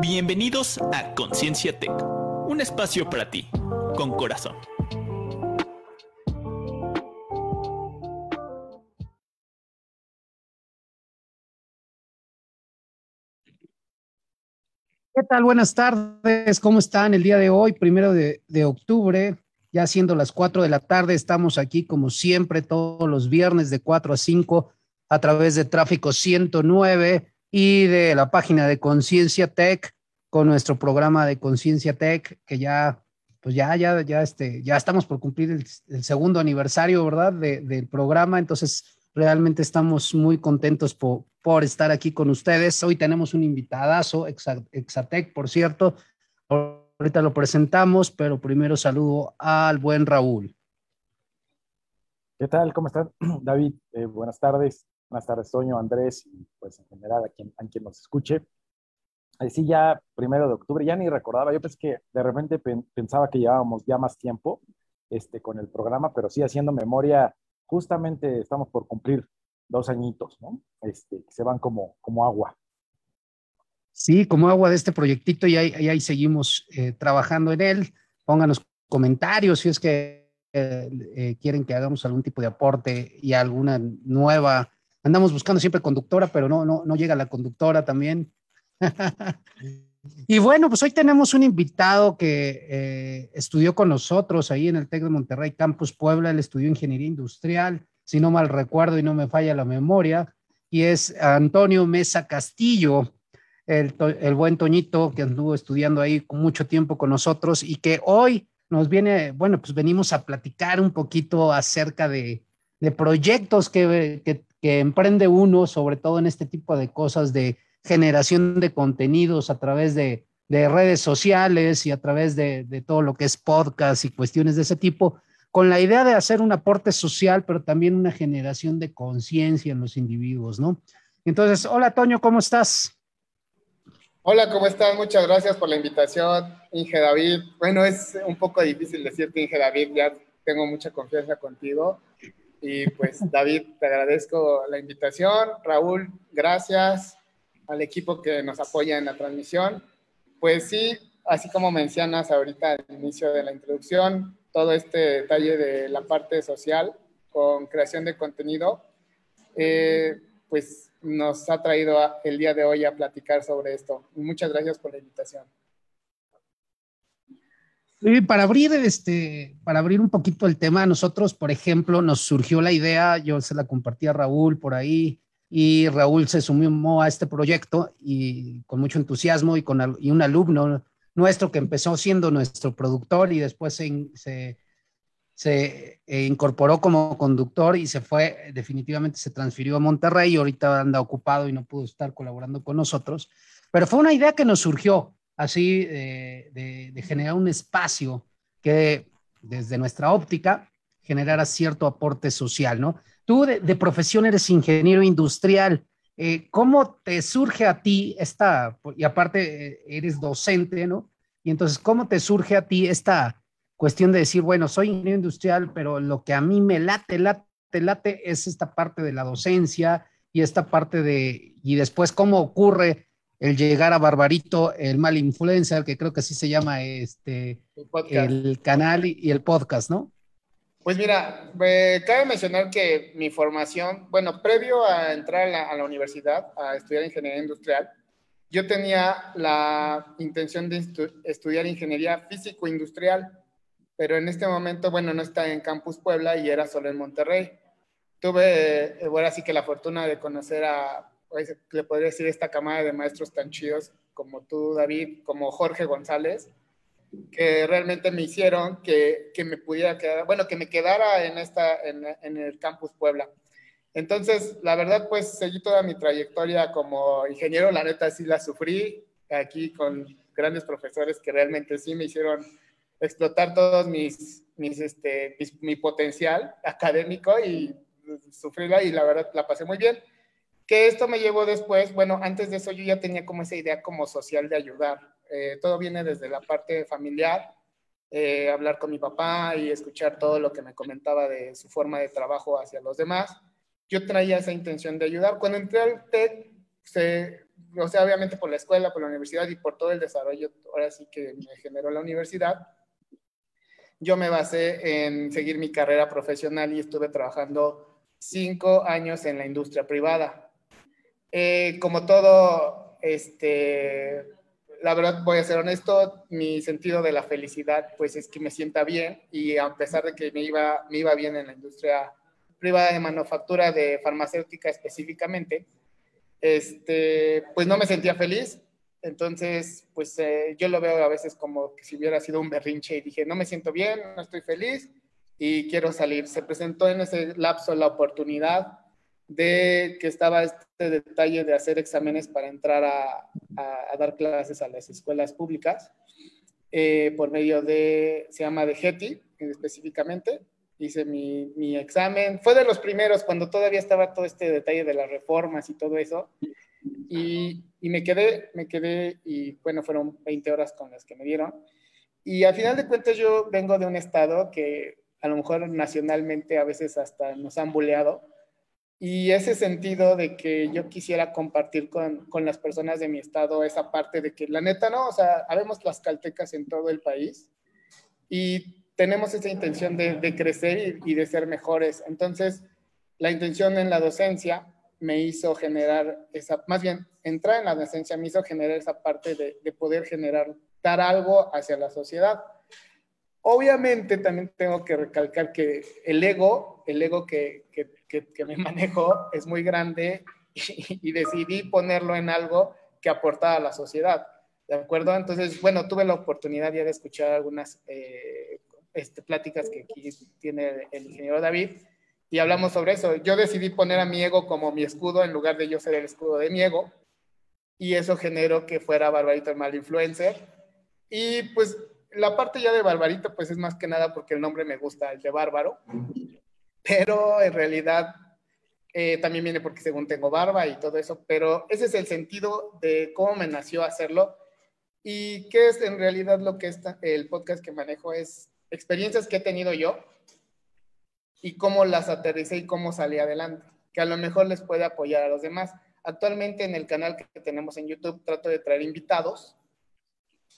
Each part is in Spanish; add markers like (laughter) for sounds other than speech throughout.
Bienvenidos a Conciencia Tech, un espacio para ti, con corazón. ¿Qué tal? Buenas tardes, ¿cómo están el día de hoy, primero de, octubre? Ya siendo las 4 de la tarde, estamos aquí como siempre todos los viernes de 4 a 5 a través de Tráfico 109 y de la página de Conciencia Tech con nuestro programa de Conciencia Tech, que ya, pues ya, ya, ya, este, ya estamos por cumplir el, segundo aniversario, ¿verdad? del programa. Entonces, realmente estamos muy contentos por, por estar aquí con ustedes. Hoy tenemos un invitadazo, Exatec, por cierto. Ahorita lo presentamos, pero primero saludo al buen Raúl. ¿Qué tal? ¿Cómo están? (clears throat) David, eh, buenas tardes. Buenas tardes, Toño, Andrés y pues en general a quien, a quien nos escuche. Sí, ya primero de octubre, ya ni recordaba, yo pensé que de repente pensaba que llevábamos ya más tiempo este, con el programa, pero sí haciendo memoria, justamente estamos por cumplir dos añitos, ¿no? Este, se van como, como agua. Sí, como agua de este proyectito y ahí, ahí seguimos eh, trabajando en él. Pónganos comentarios si es que eh, eh, quieren que hagamos algún tipo de aporte y alguna nueva. Andamos buscando siempre conductora, pero no, no, no llega la conductora también. (laughs) y bueno, pues hoy tenemos un invitado que estudió con nosotros ahí en el TEC de Monterrey Campus Puebla. Él estudió ingeniería industrial si no mal recuerdo y no me falla la memoria, y es Antonio Mesa Castillo, el, buen Toñito que anduvo estudiando ahí mucho tiempo con nosotros y que hoy nos viene, bueno, pues venimos a platicar un poquito acerca de, proyectos que, emprende uno, sobre todo en este tipo de cosas de generación de contenidos a través de, redes sociales y a través de, de, todo lo que es podcast y cuestiones de ese tipo con la idea de hacer un aporte social, pero también una generación de conciencia en los individuos, ¿no? Entonces, hola Toño, ¿cómo estás? Hola, ¿cómo estás? Muchas gracias por la invitación, Inge David. Bueno, es un poco difícil decirte, Inge David, ya tengo mucha confianza contigo. Y pues, David, te agradezco la invitación. Raúl, gracias al equipo que nos apoya en la transmisión. Pues sí, así como mencionas ahorita al inicio de la introducción, todo este detalle de la parte social con creación de contenido, eh, pues nos ha traído el día de hoy a platicar sobre esto. Muchas gracias por la invitación. Para abrir este, para abrir un poquito el tema, nosotros, por ejemplo, nos surgió la idea, yo se la compartí a Raúl por ahí, y Raúl se sumió a este proyecto y con mucho entusiasmo y con un alumno nuestro que empezó siendo nuestro productor y después se, se, eh, incorporó como conductor y se fue, definitivamente se transfirió a Monterrey y ahorita anda ocupado y no pudo estar colaborando con nosotros. Pero fue una idea que nos surgió así de, generar un espacio que desde nuestra óptica generara cierto aporte social, ¿no? Tú de, de profesión eres ingeniero industrial. Eh, ¿Cómo te surge a ti esta, y aparte eh, eres docente, ¿no? Y entonces, ¿cómo te surge a ti esta cuestión de decir, bueno, soy ingeniero industrial, pero lo que a mí me late, late, late es esta parte de la docencia y esta parte de, y después cómo ocurre el llegar a Barbarito, el mal influencer, que creo que así se llama este, el, canal y el podcast, ¿no? Pues mira, cabe mencionar que mi formación, bueno, previo a entrar a la, universidad, a estudiar ingeniería industrial, yo tenía la intención de estudiar ingeniería físico-industrial, pero en este momento, bueno, no está en Campus Puebla y era solo en Monterrey. Tuve, eh, bueno, así que la fortuna de conocer a, le podría decir, esta camada de maestros tan chidos como tú, David, como Jorge González, que realmente me hicieron que, que, me pudiera quedar, bueno, que me quedara en, esta, en, en, el campus Puebla. Entonces, la verdad, pues seguí toda mi trayectoria como ingeniero, la neta sí la sufrí aquí con grandes profesores que realmente sí me hicieron explotar todos mis, mis, este, mi potencial académico y sufrirla y la verdad la pasé muy bien. Que esto me llevó después, bueno, antes de eso yo ya tenía como esa idea como social de ayudar eh, todo viene desde la parte familiar, eh, hablar con mi papá y escuchar todo lo que me comentaba de su forma de trabajo hacia los demás. Yo traía esa intención de ayudar. Cuando entré al TEC, se, o sea, obviamente por la escuela, por la universidad y por todo el desarrollo, ahora sí que me generó la universidad, yo me basé en seguir mi carrera profesional y estuve trabajando cinco años en la industria privada. Eh, como todo, este, la verdad voy a ser honesto, mi sentido de la felicidad pues es que me sienta bien y a pesar de que me iba, me iba bien en la industria privada de manufactura de farmacéutica específicamente, este, pues no me sentía feliz. Entonces, pues eh, yo lo veo a veces como que si hubiera sido un berrinche y dije, no me siento bien, no estoy feliz y quiero salir. Se presentó en ese lapso la oportunidad de que estaba este detalle de hacer exámenes para entrar a, dar clases a las escuelas públicas eh, por medio de, se llama de GETI específicamente. Hice mi, mi, examen, fue de los primeros cuando todavía estaba todo este detalle de las reformas y todo eso. Y, y me quedé, me quedé y bueno, fueron 20 horas con las que me dieron. Y al final de cuentas yo vengo de un estado que a lo mejor nacionalmente a veces hasta nos han buleado y ese sentido de que yo quisiera compartir con, con, las personas de mi estado esa parte de que la neta no, o sea, habemos las caltecas en todo el país y tenemos esa intención de, de crecer y, de ser mejores. Entonces, la intención en la docencia me hizo generar esa, más bien, entrar en la docencia me hizo generar esa parte de, de poder generar, dar algo hacia la sociedad. Obviamente también tengo que recalcar que el ego, el ego que, que, me (laughs) manejo es muy grande (laughs) y, decidí ponerlo en algo que aportara a la sociedad. ¿De acuerdo? Entonces, bueno, tuve la oportunidad ya de escuchar algunas eh, este, pláticas que aquí tiene el ingeniero David y hablamos sobre eso. Yo decidí poner a mi ego como mi escudo en lugar de yo ser el escudo de mi ego y eso generó que fuera Barbarito el mal influencer. Y pues la parte ya de Barbarito, pues es más que nada porque el nombre me gusta, el de Bárbaro, pero en realidad eh, también viene porque según tengo barba y todo eso, pero ese es el sentido de cómo me nació hacerlo y qué es en realidad lo que está, el podcast que manejo es experiencias que he tenido yo y cómo las aterricé y cómo salí adelante, que a lo mejor les puede apoyar a los demás. Actualmente en el canal que tenemos en YouTube trato de traer invitados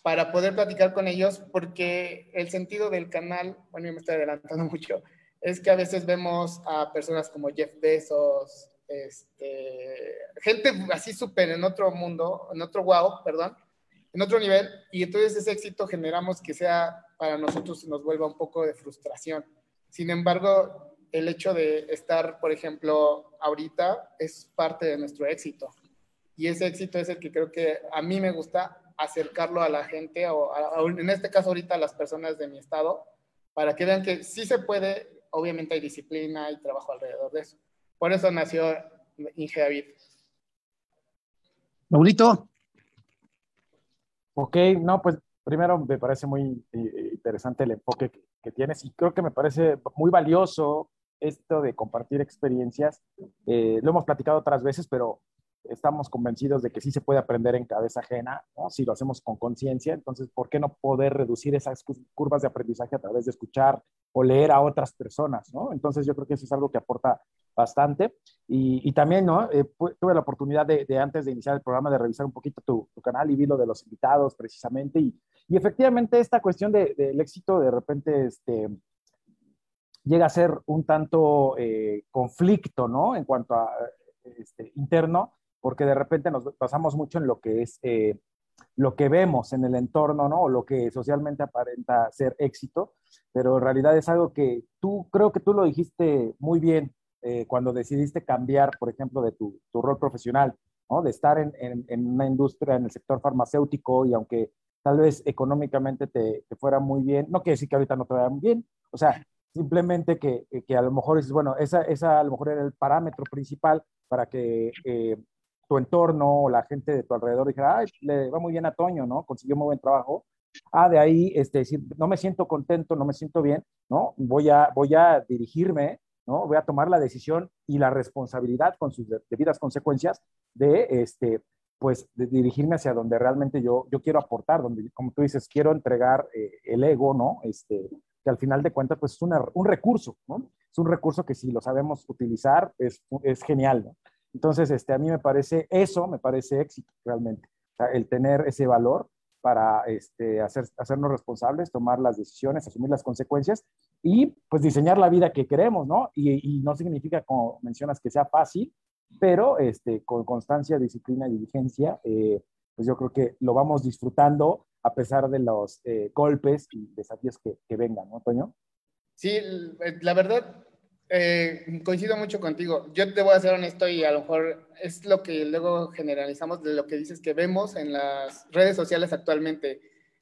para poder platicar con ellos, porque el sentido del canal, bueno, yo me estoy adelantando (laughs) mucho, es que a veces vemos a personas como Jeff Bezos, este, gente así súper en otro mundo, en otro wow, perdón, en otro nivel, y entonces ese éxito generamos que sea para nosotros nos vuelva un poco de frustración. Sin embargo, el hecho de estar, por ejemplo, ahorita es parte de nuestro éxito. Y ese éxito es el que creo que a mí me gusta acercarlo a la gente, o en este caso ahorita a las personas de mi estado, para que vean que sí se puede, obviamente hay disciplina y trabajo alrededor de eso. Por eso nació Inge David. Raulito. Ok, no, pues primero me parece muy eh, interesante el enfoque que, tienes y creo que me parece muy valioso esto de compartir experiencias. Eh, lo hemos platicado otras veces, pero estamos convencidos de que sí se puede aprender en cabeza ajena, ¿no? si lo hacemos con conciencia. Entonces, ¿por qué no poder reducir esas curvas de aprendizaje a través de escuchar o leer a otras personas? ¿no? Entonces, yo creo que eso es algo que aporta bastante. Y, y también, ¿no? Eh, tuve la oportunidad de, de, antes de iniciar el programa, de revisar un poquito tu, tu canal y vi lo de los invitados precisamente. Y, y efectivamente, esta cuestión del de, éxito de repente este, llega a ser un tanto eh, conflicto, ¿no? En cuanto a este, interno, porque de repente nos basamos mucho en lo que es eh, lo que vemos en el entorno, ¿no? O lo que socialmente aparenta ser éxito, pero en realidad es algo que tú, creo que tú lo dijiste muy bien eh, cuando decidiste cambiar, por ejemplo, de tu, tu rol profesional, ¿no? De estar en, en, en, una industria, en el sector farmacéutico y aunque tal vez económicamente te, fuera muy bien, no quiere decir que ahorita no te vaya muy bien, o sea, simplemente que, que a lo mejor dices, bueno, esa, esa a lo mejor era el parámetro principal para que eh, tu entorno o la gente de tu alrededor dijera, ay, le va muy bien a Toño, ¿no? Consiguió muy buen trabajo. Ah, de ahí, este, no me siento contento, no me siento bien, ¿no? Voy a, voy a dirigirme, ¿no? Voy a tomar la decisión y la responsabilidad con sus debidas consecuencias de, este, pues, dirigirme hacia donde realmente yo, yo quiero aportar, donde, como tú dices, quiero entregar eh, el ego, ¿no? Este, que al final de cuentas, pues, es una, un recurso, ¿no? Es un recurso que si lo sabemos utilizar, es, es genial, ¿no? Entonces, este, a mí me parece, eso me parece éxito realmente, el tener ese valor para este, hacer, hacernos responsables, tomar las decisiones, asumir las consecuencias y pues diseñar la vida que queremos, ¿no? Y, no significa, como mencionas, que sea fácil, pero este, con constancia, disciplina y diligencia, eh, pues yo creo que lo vamos disfrutando a pesar de los eh, golpes y desafíos que, que vengan, ¿no, Toño? Sí, la verdad, eh, coincido mucho contigo. Yo te voy a ser honesto y a lo mejor es lo que luego generalizamos de lo que dices que vemos en las redes sociales actualmente.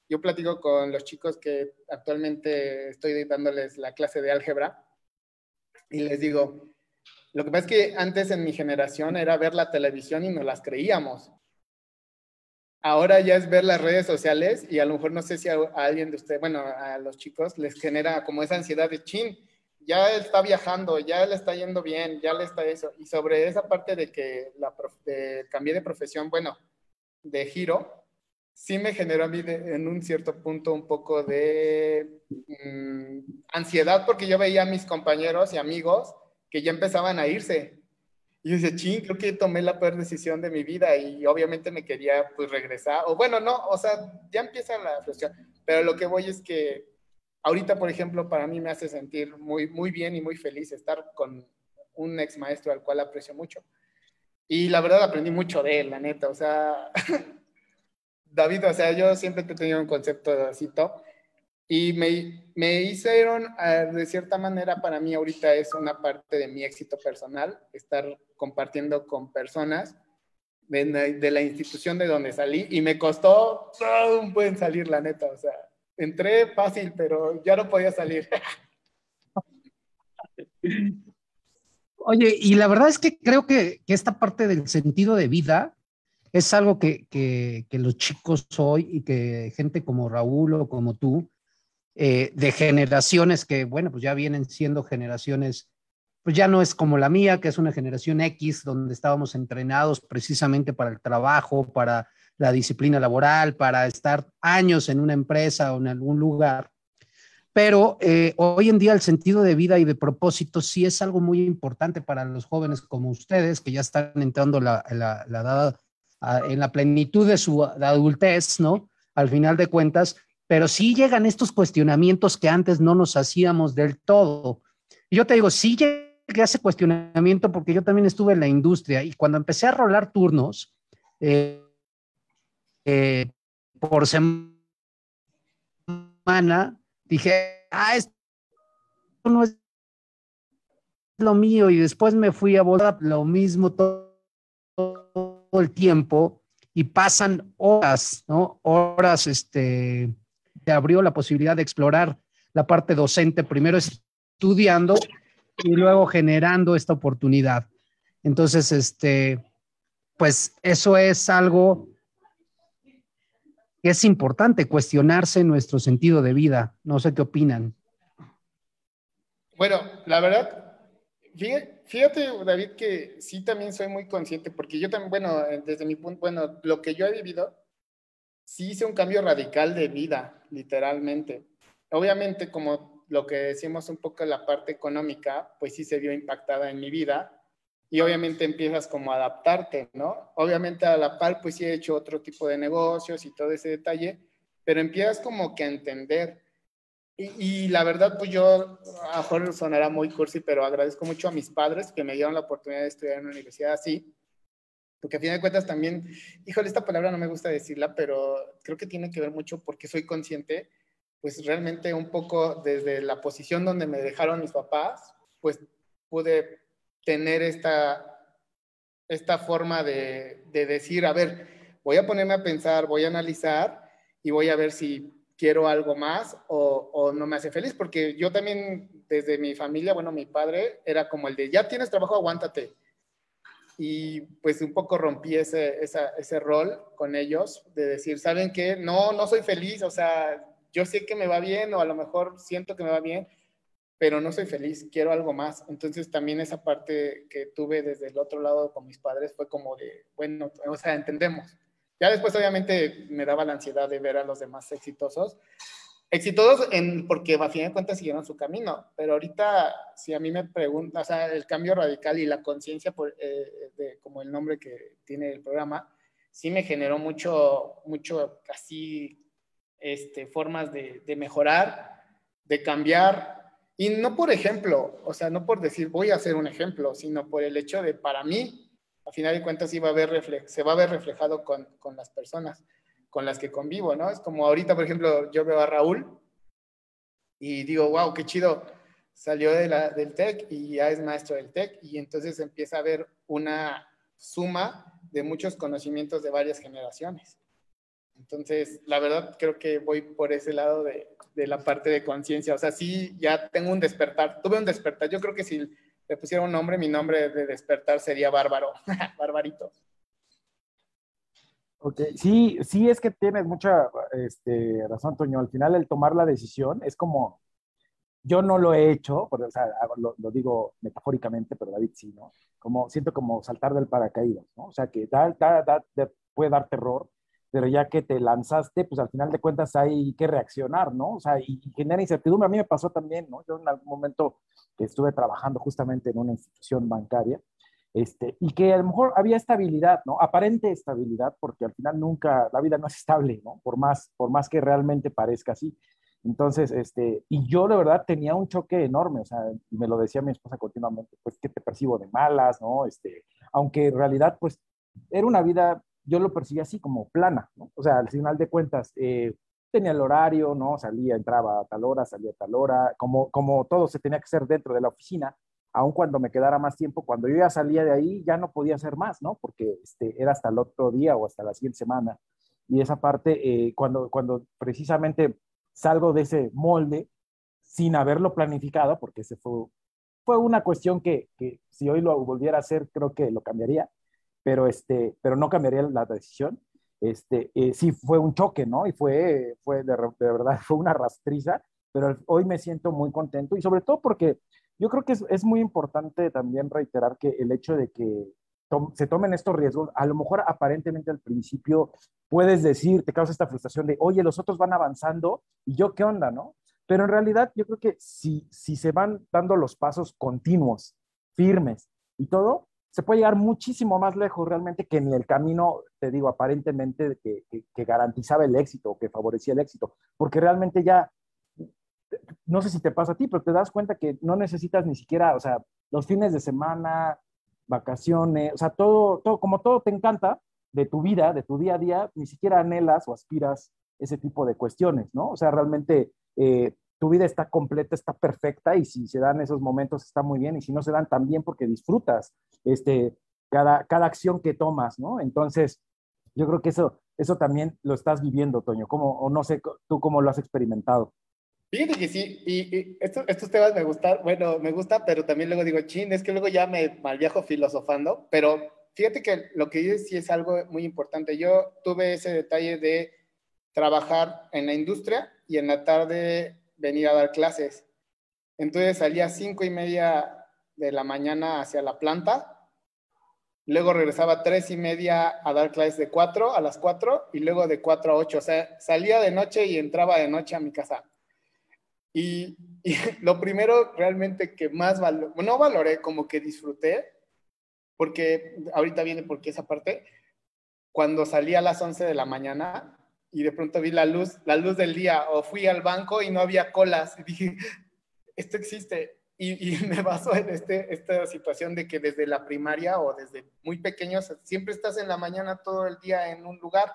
Yo platico con los chicos que actualmente estoy dándoles la clase de álgebra y les digo, lo que pasa es que antes en mi generación era ver la televisión y nos las creíamos. Ahora ya es ver las redes sociales y a lo mejor no sé si a, a alguien de ustedes, bueno, a los chicos les genera como esa ansiedad de chin ya está viajando, ya le está yendo bien, ya le está eso. Y sobre esa parte de que la cambié de profesión, bueno, de giro, sí me generó a mí en un cierto punto un poco de mm, ansiedad porque yo veía a mis compañeros y amigos que ya empezaban a irse. Y yo decía, ching, creo que tomé la peor decisión de mi vida y obviamente me quería pues regresar. O bueno, no, o sea, ya empieza la frustración. Pero lo que voy es que Ahorita, por ejemplo, para mí me hace sentir muy, muy bien y muy feliz estar con un ex maestro al cual aprecio mucho. Y la verdad aprendí mucho de él, la neta. O sea, (laughs) David, o sea, yo siempre he tenido un concepto así top. Y me, me hicieron, ah, de cierta manera, para mí ahorita es una parte de mi éxito personal, estar compartiendo con personas de, de la institución de donde salí. Y me costó un buen salir, la neta. O sea, entré fácil, pero ya no podía salir. (laughs) Oye, y la verdad es que creo que, esta parte del sentido de vida es algo que, los chicos hoy y que gente como Raúl o como tú, eh, de generaciones que, bueno, pues ya vienen siendo generaciones, pues ya no es como la mía, que es una generación X, donde estábamos entrenados precisamente para el trabajo, para la disciplina laboral, para estar años en una empresa o en algún lugar. Pero eh, hoy en día el sentido de vida y de propósito sí es algo muy importante para los jóvenes como ustedes, que ya están entrando la, la, la en la plenitud de su adultez, ¿no? Al final de cuentas, pero sí llegan estos cuestionamientos que antes no nos hacíamos del todo. Y yo te digo, sí llegué a ese cuestionamiento porque yo también estuve en la industria y cuando empecé a rolar turnos, eh, eh, por semana, dije, ah, esto no es lo mío y después me fui a volar lo mismo todo, el tiempo y pasan horas, ¿no? Horas, este, te abrió la posibilidad de explorar la parte docente, primero estudiando y luego generando esta oportunidad. Entonces, este, pues eso es algo es importante cuestionarse nuestro sentido de vida. No sé qué opinan. Bueno, la verdad, fíjate, David, que sí también soy muy consciente, porque yo también, bueno, desde mi punto, bueno, lo que yo he vivido, sí hice un cambio radical de vida, literalmente. Obviamente, como lo que decimos un poco la parte económica, pues sí se vio impactada en mi vida, y obviamente empiezas como a adaptarte, ¿no? Obviamente a la par, pues sí he hecho otro tipo de negocios y todo ese detalle, pero empiezas como que a entender. Y, la verdad, pues yo, a mejor sonará muy cursi, pero agradezco mucho a mis padres que me dieron la oportunidad de estudiar en una universidad así, porque a fin de cuentas también, híjole, esta palabra no me gusta decirla, pero creo que tiene que ver mucho porque soy consciente, pues realmente un poco desde la posición donde me dejaron mis papás, pues pude tener esta, esta forma de, de, decir, a ver, voy a ponerme a pensar, voy a analizar y voy a ver si quiero algo más o, o, no me hace feliz, porque yo también desde mi familia, bueno, mi padre era como el de, ya tienes trabajo, aguántate. Y pues un poco rompí ese, esa, ese rol con ellos de decir, ¿saben qué? No, no soy feliz, o sea, yo sé que me va bien o a lo mejor siento que me va bien, pero no soy feliz, quiero algo más. Entonces también esa parte que tuve desde el otro lado con mis padres fue como de, bueno, o sea, entendemos. Ya después obviamente me daba la ansiedad de ver a los demás exitosos, exitosos en, porque a fin de cuentas siguieron su camino, pero ahorita si a mí me preguntan, o sea, el cambio radical y la conciencia, eh, como el nombre que tiene el programa, sí me generó mucho, mucho casi este, formas de, de mejorar, de cambiar, y no por ejemplo, o sea, no por decir voy a hacer un ejemplo, sino por el hecho de para mí, a final de cuentas, se va a ver reflejado con, con las personas con las que convivo, ¿no? Es como ahorita, por ejemplo, yo veo a Raúl y digo, wow, qué chido, salió de la, del TEC y ya es maestro del TEC y entonces empieza a haber una suma de muchos conocimientos de varias generaciones. Entonces, la verdad, creo que voy por ese lado de, de la parte de conciencia. O sea, sí, ya tengo un despertar. Tuve un despertar. Yo creo que si le pusiera un nombre, mi nombre de despertar sería Bárbaro, (laughs) Barbarito. Ok, sí, sí es que tienes mucha este, razón, Toño. Al final el tomar la decisión es como, yo no lo he hecho, o sea, lo, digo metafóricamente, pero David sí, ¿no? Como, siento como saltar del paracaídas, ¿no? O sea, que da, da, puede dar terror, pero ya que te lanzaste, pues al final de cuentas hay que reaccionar, ¿no? O sea, y, genera incertidumbre. A mí me pasó también, ¿no? Yo en algún momento que estuve trabajando justamente en una institución bancaria, este, y que a lo mejor había estabilidad, ¿no? Aparente estabilidad, porque al final nunca, la vida no es estable, ¿no? Por más, por más que realmente parezca así. Entonces, este, y yo de verdad tenía un choque enorme, o sea, me lo decía mi esposa continuamente, pues que te percibo de malas, ¿no? Este, aunque en realidad, pues, era una vida, yo lo percibía así como plana, ¿no? O sea, al final de cuentas, eh, tenía el horario, ¿no? Salía, entraba a tal hora, salía a tal hora, como, como todo se tenía que hacer dentro de la oficina, aun cuando me quedara más tiempo, cuando yo ya salía de ahí, ya no podía hacer más, ¿no? Porque este, era hasta el otro día o hasta la siguiente semana. Y esa parte, eh, cuando, cuando precisamente salgo de ese molde, sin haberlo planificado, porque ese fue, fue una cuestión que, que, si hoy lo volviera a hacer, creo que lo cambiaría, pero, este, pero no cambiaría la decisión. Este, eh, sí fue un choque, ¿no? Y fue, fue de, verdad, (laughs) fue una rastriza, pero hoy me siento muy contento y sobre todo porque yo creo que es, muy importante también reiterar que el hecho de que se tomen estos riesgos, a lo mejor aparentemente al principio puedes decir, te causa esta frustración de, oye, los otros van avanzando y yo qué onda, ¿no? Pero en realidad yo creo que si, si se van dando los pasos continuos, firmes y todo, se puede llegar muchísimo más lejos realmente que en el camino, te digo, aparentemente que, que garantizaba el éxito que favorecía el éxito, porque realmente ya no sé si te pasa a ti, pero te das cuenta que no necesitas ni siquiera, o sea, los fines de semana, vacaciones, o sea, todo, todo, como todo te encanta de tu vida, de tu día a día, ni siquiera anhelas o aspiras ese tipo de cuestiones, ¿no? O sea, realmente eh, tu vida está completa, está perfecta y si se dan esos momentos está muy bien y si no se dan también porque disfrutas este, cada, cada acción que tomas, ¿no? Entonces, yo creo que eso, eso también lo estás viviendo, Toño, como, o no sé tú cómo lo has experimentado. Fíjate que sí, y, estos temas me gustan, bueno, me gusta, pero también luego digo, chin, es que luego ya me malviajo filosofando, pero fíjate que lo que dices sí es algo muy importante. Yo tuve ese detalle de trabajar en la industria y en la tarde venir a dar clases. Entonces salía a cinco y media de la mañana hacia la planta, luego regresaba a tres y media a dar clases de cuatro a las cuatro y luego de cuatro a ocho. O sea, salía de noche y entraba de noche a mi casa. Y, (laughs) lo primero realmente que más no valoré, como que disfruté, porque ahorita viene porque esa parte, cuando salí a las 11 de la mañana y de pronto vi la luz, la luz del día, o fui al banco y no había colas, y dije, esto existe. Y, (laughs) me baso en este, esta situación de que desde la primaria o desde muy pequeños siempre estás en la mañana todo el día en un lugar.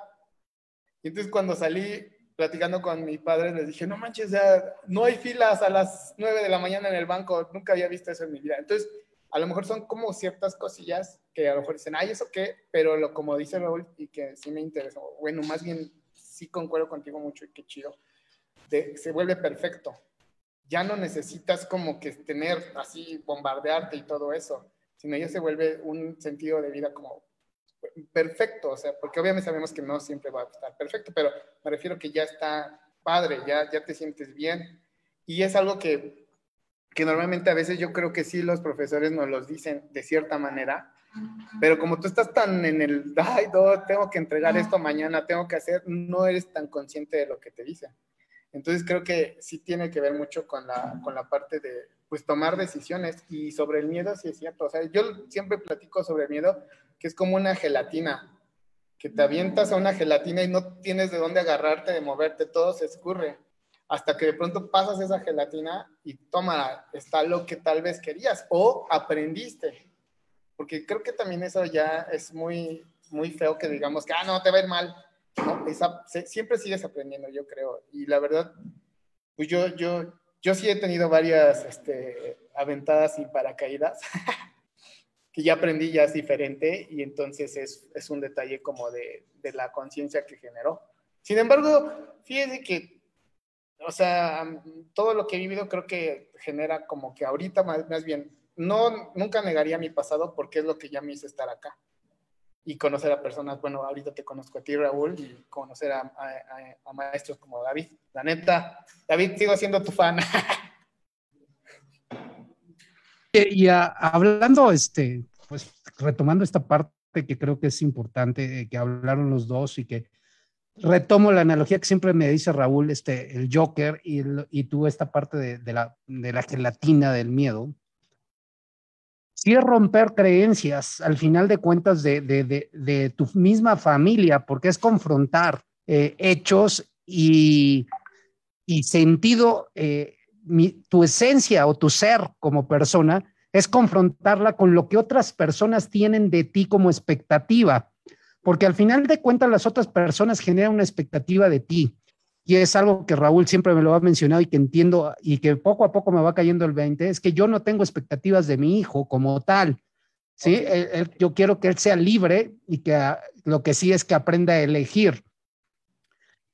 Y entonces cuando salí platicando con mi padre, les dije, no manches, ya no hay filas a las 9 de la mañana en el banco, nunca había visto eso en mi vida. Entonces, a lo mejor son como ciertas cosillas que a lo mejor dicen, ay, ¿eso qué? Pero lo, como dice Raúl, y que sí me interesó, bueno, más bien sí concuerdo contigo mucho y qué chido, se vuelve perfecto. Ya no necesitas como que tener así, bombardearte y todo eso, sino ya se vuelve un sentido de vida como perfecto, o sea, porque obviamente sabemos que no siempre va a estar perfecto, pero me refiero que ya está padre, ya, ya te sientes bien. Y es algo que, que normalmente a veces yo creo que sí los profesores nos los dicen de cierta manera, pero como tú estás tan en el, ay, no, tengo que entregar esto mañana, tengo que hacer, no eres tan consciente de lo que te dicen. Entonces creo que sí tiene que ver mucho con la, con la parte de, pues, tomar decisiones. Y sobre el miedo, sí es cierto. O sea, yo siempre platico sobre el miedo, que es como una gelatina, que te avientas a una gelatina y no tienes de dónde agarrarte, de moverte, todo se escurre. Hasta que de pronto pasas esa gelatina y toma, está lo que tal vez querías o aprendiste. Porque creo que también eso ya es muy, muy feo que digamos que, ah, no, te va a ir mal. No, siempre sigues aprendiendo, yo creo. Y la verdad, pues yo, yo, yo sí he tenido varias este, aventadas y paracaídas, (laughs) que ya aprendí, ya es diferente y entonces es, es un detalle como de, de la conciencia que generó. Sin embargo, fíjese que, o sea, todo lo que he vivido creo que genera como que ahorita más, más bien, no, nunca negaría mi pasado porque es lo que ya me hizo estar acá y conocer a personas, bueno, ahorita te conozco a ti, Raúl, y conocer a, a, maestros como David. La neta, David, sigo siendo tu fan. (laughs) y hablando, este, pues retomando esta parte que creo que es importante, eh, que hablaron los dos y que retomo la analogía que siempre me dice Raúl, este, el Joker y, y tú esta parte de, de, la, de la gelatina del miedo sí es romper creencias, al final de cuentas, de, de, de, tu misma familia, porque es confrontar eh, hechos y, y sentido, eh, tu esencia o tu ser como persona, es confrontarla con lo que otras personas tienen de ti como expectativa, porque al final de cuentas las otras personas generan una expectativa de ti y es algo que Raúl siempre me lo ha mencionado y que entiendo y que poco a poco me va cayendo el 20, es que yo no tengo expectativas de mi hijo como tal. ¿sí? yo quiero que él sea libre y que lo que sí es que aprenda a elegir.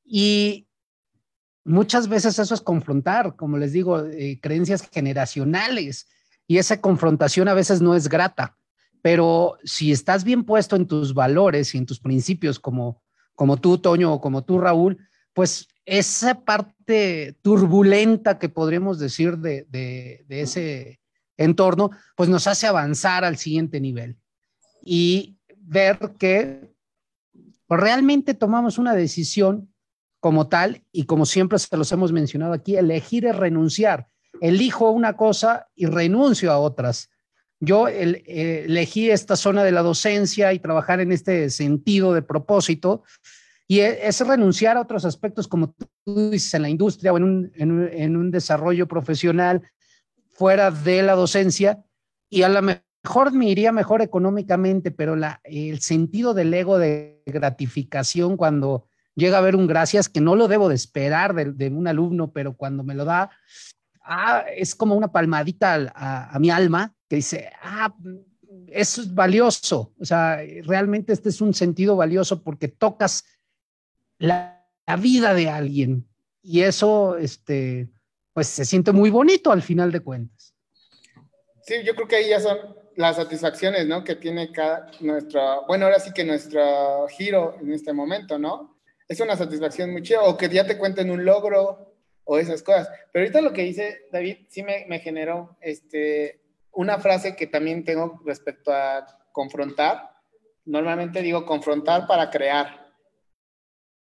Y muchas veces eso es confrontar, como les digo, eh, creencias generacionales y esa confrontación a veces no es grata, pero si estás bien puesto en tus valores y en tus principios como, como tú, Toño, o como tú, Raúl, pues esa parte turbulenta que podríamos decir de, ese entorno, pues nos hace avanzar al siguiente nivel y ver que pues, realmente tomamos una decisión como tal y como siempre se los hemos mencionado aquí, elegir es renunciar. Elijo una cosa y renuncio a otras. Yo elegí esta zona de la docencia y trabajar en este sentido de propósito y e, es renunciar a otros aspectos, como tú dices, en la industria o en un, en desarrollo profesional fuera de la docencia. Y a lo mejor me iría mejor económicamente, pero el sentido del ego de gratificación cuando llega a haber un gracias, que no lo debo de esperar de, un alumno, pero cuando me lo da, ah, es como una palmadita a, a, mi alma que dice, ah, es valioso. O sea, realmente este es un sentido valioso porque tocas la, vida de alguien. Y eso, este, pues se siente muy bonito al final de cuentas. Sí, yo creo que ahí ya son las satisfacciones, ¿no? Que tiene cada nuestra, bueno, ahora sí que nuestro giro en este momento, ¿no? Es una satisfacción muy chida, o que ya te cuenten un logro o esas cosas. Pero ahorita lo que dice David sí me, me generó este, una frase que también tengo respecto a confrontar. Normalmente digo confrontar para crear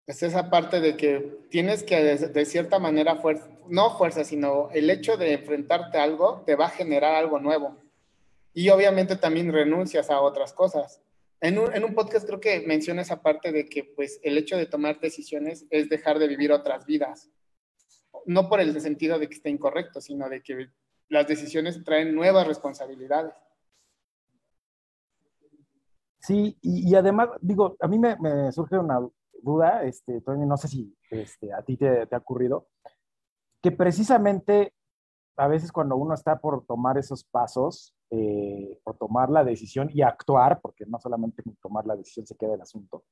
es esa parte de que tienes que de, cierta manera, fuerza, no fuerza, sino el hecho de enfrentarte a algo te va a generar algo nuevo. Y obviamente también renuncias a otras cosas. En un, en un podcast creo que menciona esa parte de que pues el hecho de tomar decisiones es dejar de vivir otras vidas. No por el sentido de que esté incorrecto, sino de que las decisiones traen nuevas responsabilidades. Sí, y, además, digo, a mí me, me surge una, duda, este, no sé si este, a ti te, ha ocurrido, que precisamente a veces cuando uno está por tomar esos pasos, eh, por tomar la decisión y actuar, porque no solamente tomar la decisión se queda el asunto,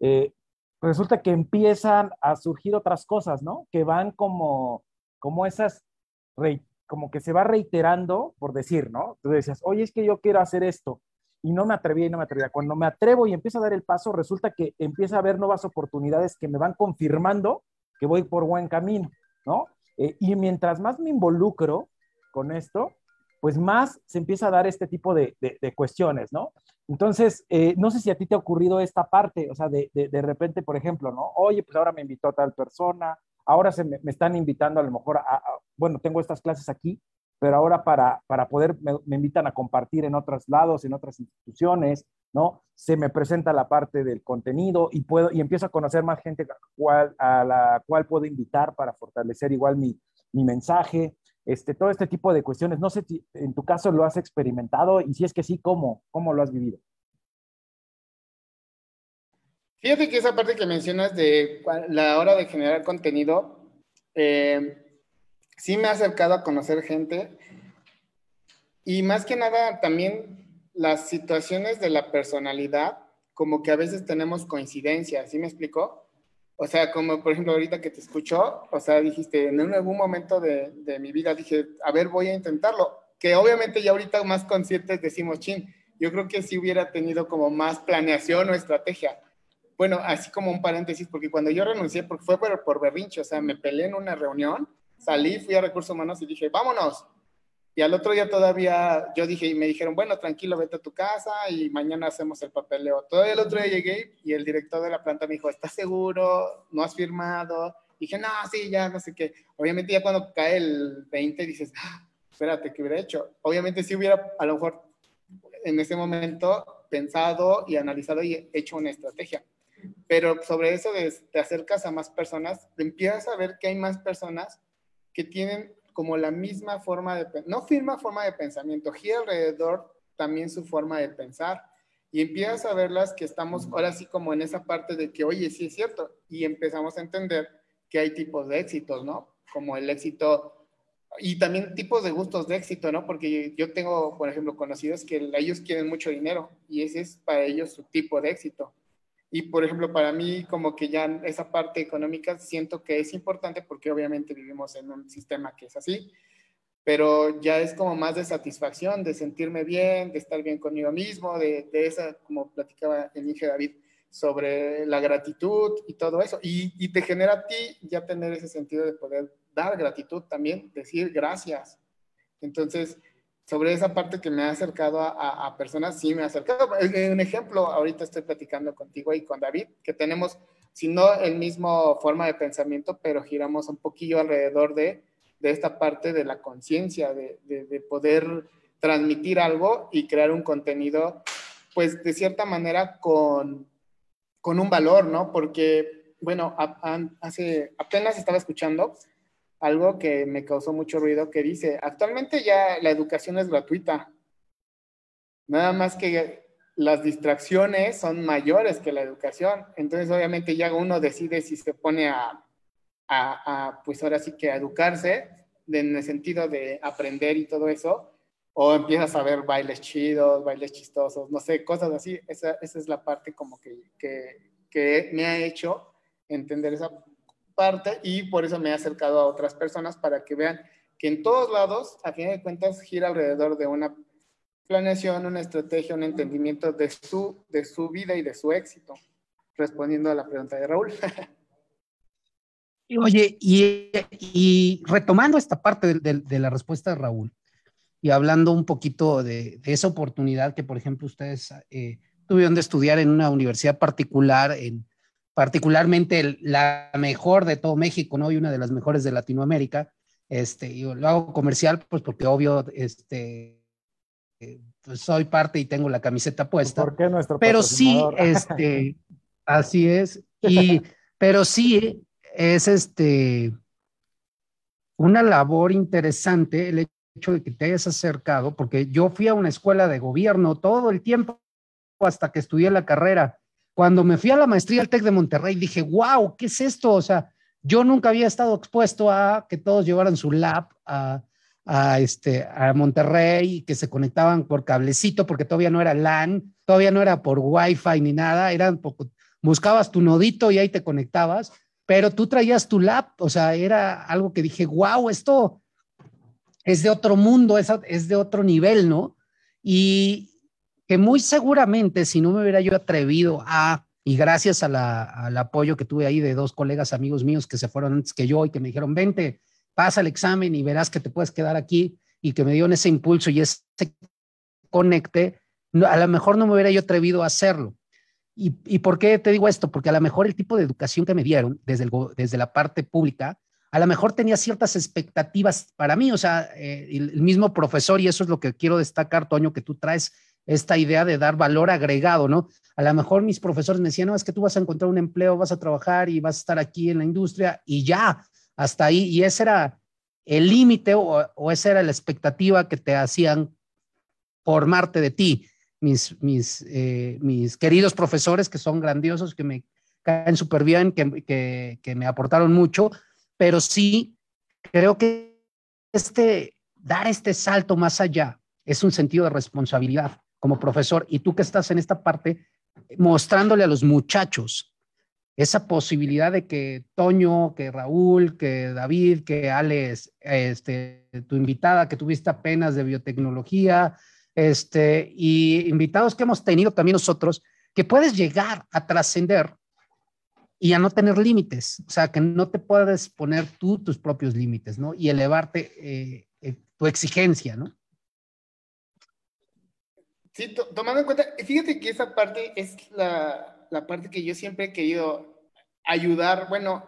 eh, resulta que empiezan a surgir otras cosas, ¿no? Que van como, como esas, como que se va reiterando, por decir, ¿no? Tú decías, oye, es que yo quiero hacer esto, y no me atrevía y no me atrevía. Cuando me atrevo y empiezo a dar el paso, resulta que empieza a haber nuevas oportunidades que me van confirmando que voy por buen camino, ¿no? Eh, y mientras más me involucro con esto, pues más se empieza a dar este tipo de, de, cuestiones, ¿no? Entonces, eh, no sé si a ti te ha ocurrido esta parte, o sea, de, de, repente, por ejemplo, ¿no? Oye, pues ahora me invitó a tal persona, ahora se me, están invitando a lo mejor a, bueno, tengo estas clases aquí, pero ahora para, para poder, me, invitan a compartir en otros lados, en otras instituciones, ¿no? Se me presenta la parte del contenido y puedo, y empiezo a conocer más gente a la cual puedo invitar para fortalecer igual mi, mi mensaje, este, todo este tipo de cuestiones. No sé si en tu caso lo has experimentado y si es que sí, ¿cómo, cómo lo has vivido? Fíjate que esa parte que mencionas de la hora de generar contenido, eh, sí me ha acercado a conocer gente y más que nada también las situaciones de la personalidad, como que a veces tenemos coincidencias, ¿sí me explicó? O sea, como por ejemplo ahorita que te escuchó, o sea, dijiste, en algún momento de, de mi vida dije, a ver, voy a intentarlo, que obviamente ya ahorita más conscientes decimos, chin, yo creo que sí hubiera tenido como más planeación o estrategia bueno, así como un paréntesis, porque cuando yo renuncié, porque fue por, por berrinche, o sea, me peleé en una reunión, salí, fui a recursos humanos y dije, vámonos. Y al otro día todavía yo dije, y me dijeron, bueno, tranquilo, vete a tu casa y mañana hacemos el papeleo. Todavía el otro día llegué y el director de la planta me dijo, ¿estás seguro? ¿No has firmado? dije, no, sí, ya, no sé qué. Obviamente ya cuando cae el 20 dices, ah, espérate, ¿qué hubiera hecho? Obviamente sí hubiera a lo mejor en ese momento pensado y analizado y hecho una estrategia pero sobre eso de, te acercas a más personas, empiezas a ver que hay más personas que tienen como la misma forma de, no firma forma de pensamiento, gira alrededor también su forma de pensar y empiezas a verlas que estamos ahora sí como en esa parte de que, oye, sí es cierto, y empezamos a entender que hay tipos de éxitos, ¿no? Como el éxito y también tipos de gustos de éxito, ¿no? Porque yo tengo, por ejemplo, conocidos que ellos quieren mucho dinero y ese es para ellos su tipo de éxito. Y por ejemplo, para mí como que ya esa parte económica siento que es importante porque obviamente vivimos en un sistema que es así, pero ya es como más de satisfacción, de sentirme bien, de estar bien conmigo mismo, de, de esa, como platicaba el Inge David, sobre la gratitud y todo eso. Y, y, te genera a ti ya tener ese sentido de poder dar gratitud también, decir gracias. Entonces, sobre esa parte que me ha acercado a, personas, sí me ha acercado. Un ejemplo, ahorita estoy platicando contigo y con David, que tenemos, si no el mismo forma de pensamiento, pero giramos un poquillo alrededor de, de esta parte de la conciencia, de, de, poder transmitir algo y crear un contenido, pues de cierta manera con, con un valor, ¿no? Porque, bueno, hace, apenas estaba escuchando algo que me causó mucho ruido que dice, actualmente ya la educación es gratuita, nada más que las distracciones son mayores que la educación, entonces obviamente ya uno decide si se pone a, a, pues ahora sí que a educarse en el sentido de aprender y todo eso, o empiezas a ver bailes chidos, bailes chistosos, no sé, cosas así, esa, esa es la parte como que, que, que me ha hecho entender esa parte y por eso me he acercado a otras personas para que vean que en todos lados, a fin de cuentas, gira alrededor de una planeación, una estrategia, un entendimiento de su, de su vida y de su éxito, respondiendo a la pregunta de Raúl. (laughs) Oye, y, retomando esta parte de, la respuesta de Raúl y hablando un poquito de, de esa oportunidad que, por ejemplo, ustedes eh, tuvieron de estudiar en una universidad particular en, particularmente la mejor de todo México, ¿no? Y una de las mejores de Latinoamérica. Este, y lo hago comercial, pues porque obvio, este, pues soy parte y tengo la camiseta puesta. ¿Por qué nuestro Pero sí, (laughs) este, así es. Y, pero sí, es este, una labor interesante el hecho de que te hayas acercado, porque yo fui a una escuela de gobierno todo el tiempo hasta que estudié la carrera cuando me fui a la maestría al TEC de Monterrey, dije, wow, ¿qué es esto? O sea, yo nunca había estado expuesto a que todos llevaran su lab a, este, a Monterrey, que se conectaban por cablecito, porque todavía no era LAN, todavía no era por Wi-Fi ni nada, eran buscabas tu nodito y ahí te conectabas, pero tú traías tu lab, o sea, era algo que dije, wow, esto es de otro mundo, es, es de otro nivel, ¿no? Y, muy seguramente si no me hubiera yo atrevido a, y gracias al apoyo que tuve ahí de dos colegas amigos míos que se fueron antes que yo y que me dijeron, vente, pasa el examen y verás que te puedes quedar aquí y que me dieron ese impulso y ese conecte, a lo mejor no me hubiera yo atrevido a hacerlo. ¿Y, por qué te digo esto? Porque a lo mejor el tipo de educación que me dieron desde, desde la parte pública, a lo mejor tenía ciertas expectativas para mí, o sea, eh, el, mismo profesor, y eso es lo que quiero destacar, Toño, que tú traes esta idea de dar valor agregado, ¿no? A lo mejor mis profesores me decían, no, es que tú vas a encontrar un empleo, vas a trabajar y vas a estar aquí en la industria y ya, hasta ahí. Y ese era el límite o, o esa era la expectativa que te hacían formarte de ti mis, mis, eh, mis queridos profesores que son grandiosos, que me caen súper bien, que, que, me aportaron mucho, pero sí creo que este, dar este salto más allá es un sentido de responsabilidad como profesor y tú que estás en esta parte mostrándole a los muchachos esa posibilidad de que Toño, que Raúl, que David, que Alex, este, tu invitada que tuviste apenas de biotecnología, este, y invitados que hemos tenido también nosotros, que puedes llegar a trascender y a no tener límites, o sea, que no te puedes poner tú tus propios límites, ¿no? Y elevarte eh, eh, tu exigencia, ¿no? Sí, tomando en cuenta, fíjate que esa parte es la, la parte que yo siempre he querido ayudar, bueno,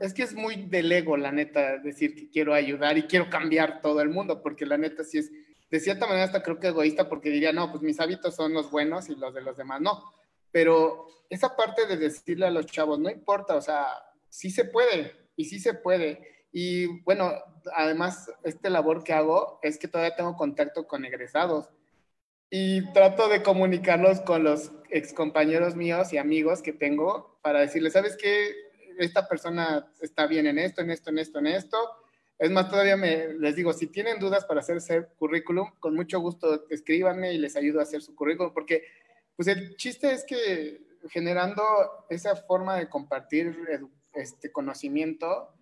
es que es muy del ego, la neta, decir que quiero ayudar y quiero cambiar todo el mundo, porque la neta sí es, de cierta manera hasta creo que egoísta porque diría, no, pues mis hábitos son los buenos y los de los demás no. Pero esa parte de decirle a los chavos, no importa, o sea, sí se puede y sí se puede. Y bueno, además, este labor que hago es que todavía tengo contacto con egresados y trato de comunicarlos con los excompañeros míos y amigos que tengo para decirles, ¿sabes qué? Esta persona está bien en esto, en esto, en esto, en esto es más, todavía me, les digo, si tienen dudas para hacer ese currículum, con mucho gusto escríbanme y les ayudo a hacer su currículum, porque pues el chiste es que generando esa forma de compartir este conocimiento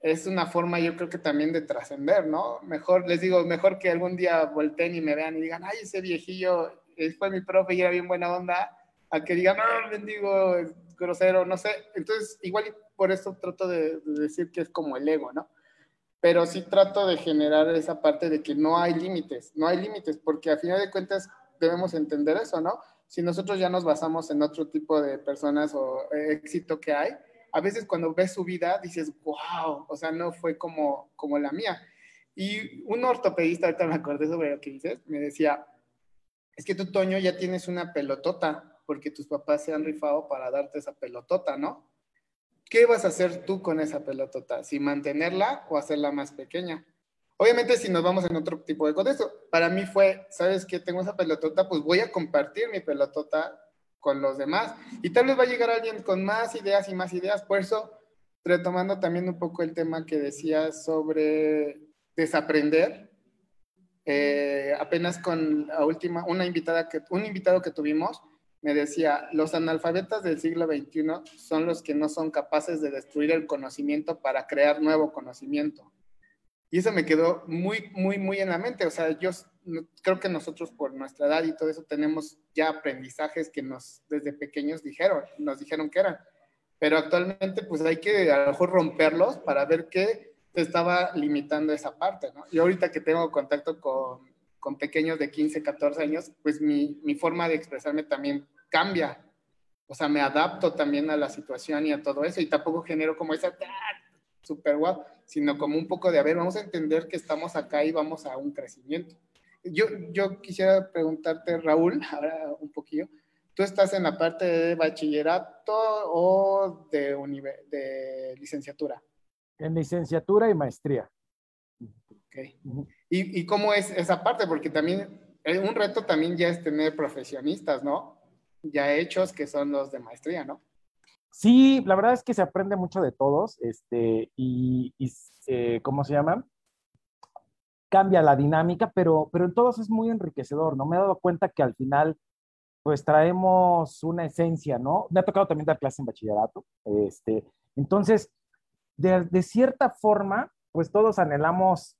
es una forma yo creo que también de trascender, ¿no? Mejor, les digo, mejor que algún día volteen y me vean y digan, ay, ese viejillo fue mi profe y era bien buena onda, a que digan, no, bendigo, grosero, no sé. Entonces, igual por eso trato de decir que es como el ego, ¿no? pero sí trato de generar esa parte de que no hay límites, no hay límites, porque a final de cuentas debemos entender eso, ¿no? Si nosotros ya nos basamos en otro tipo de personas o éxito que hay, a veces cuando ves su vida dices, wow, o sea, no fue como, como la mía. Y un ortopedista, ahorita me acordé sobre lo que dices, me decía, es que tú, Toño, ya tienes una pelotota, porque tus papás se han rifado para darte esa pelotota, ¿no? ¿qué vas a hacer tú con esa pelotota? ¿Si mantenerla o hacerla más pequeña? Obviamente, si nos vamos en otro tipo de contexto, para mí fue, ¿sabes qué? Tengo esa pelotota, pues voy a compartir mi pelotota con los demás. Y tal vez va a llegar alguien con más ideas y más ideas. Por eso, retomando también un poco el tema que decías sobre desaprender, eh, apenas con la última, una invitada que, un invitado que tuvimos, me decía, los analfabetas del siglo XXI son los que no son capaces de destruir el conocimiento para crear nuevo conocimiento. Y eso me quedó muy, muy, muy en la mente. O sea, yo creo que nosotros por nuestra edad y todo eso tenemos ya aprendizajes que nos desde pequeños dijeron, nos dijeron que eran. Pero actualmente pues hay que a lo mejor romperlos para ver qué te estaba limitando esa parte, ¿no? Y ahorita que tengo contacto con con pequeños de 15, 14 años, pues mi, mi forma de expresarme también cambia. O sea, me adapto también a la situación y a todo eso y tampoco genero como esa super guau, sino como un poco de, a ver, vamos a entender que estamos acá y vamos a un crecimiento. Yo, yo quisiera preguntarte, Raúl, (laughs) ahora un poquillo, ¿tú estás en la parte de bachillerato o de, de licenciatura? En licenciatura y maestría. Ok. ¿Y, cómo es esa parte? Porque también eh, un reto también ya es tener profesionistas, ¿no? Ya hechos que son los de maestría, ¿no? Sí, la verdad es que se aprende mucho de todos, este, y, eh, ¿cómo se llama? Cambia la dinámica, pero, pero en todos es muy enriquecedor, ¿no? Me he dado cuenta que al final, pues traemos una esencia, ¿no? Me ha tocado también dar clase en bachillerato, este, entonces, de, de cierta forma, pues todos anhelamos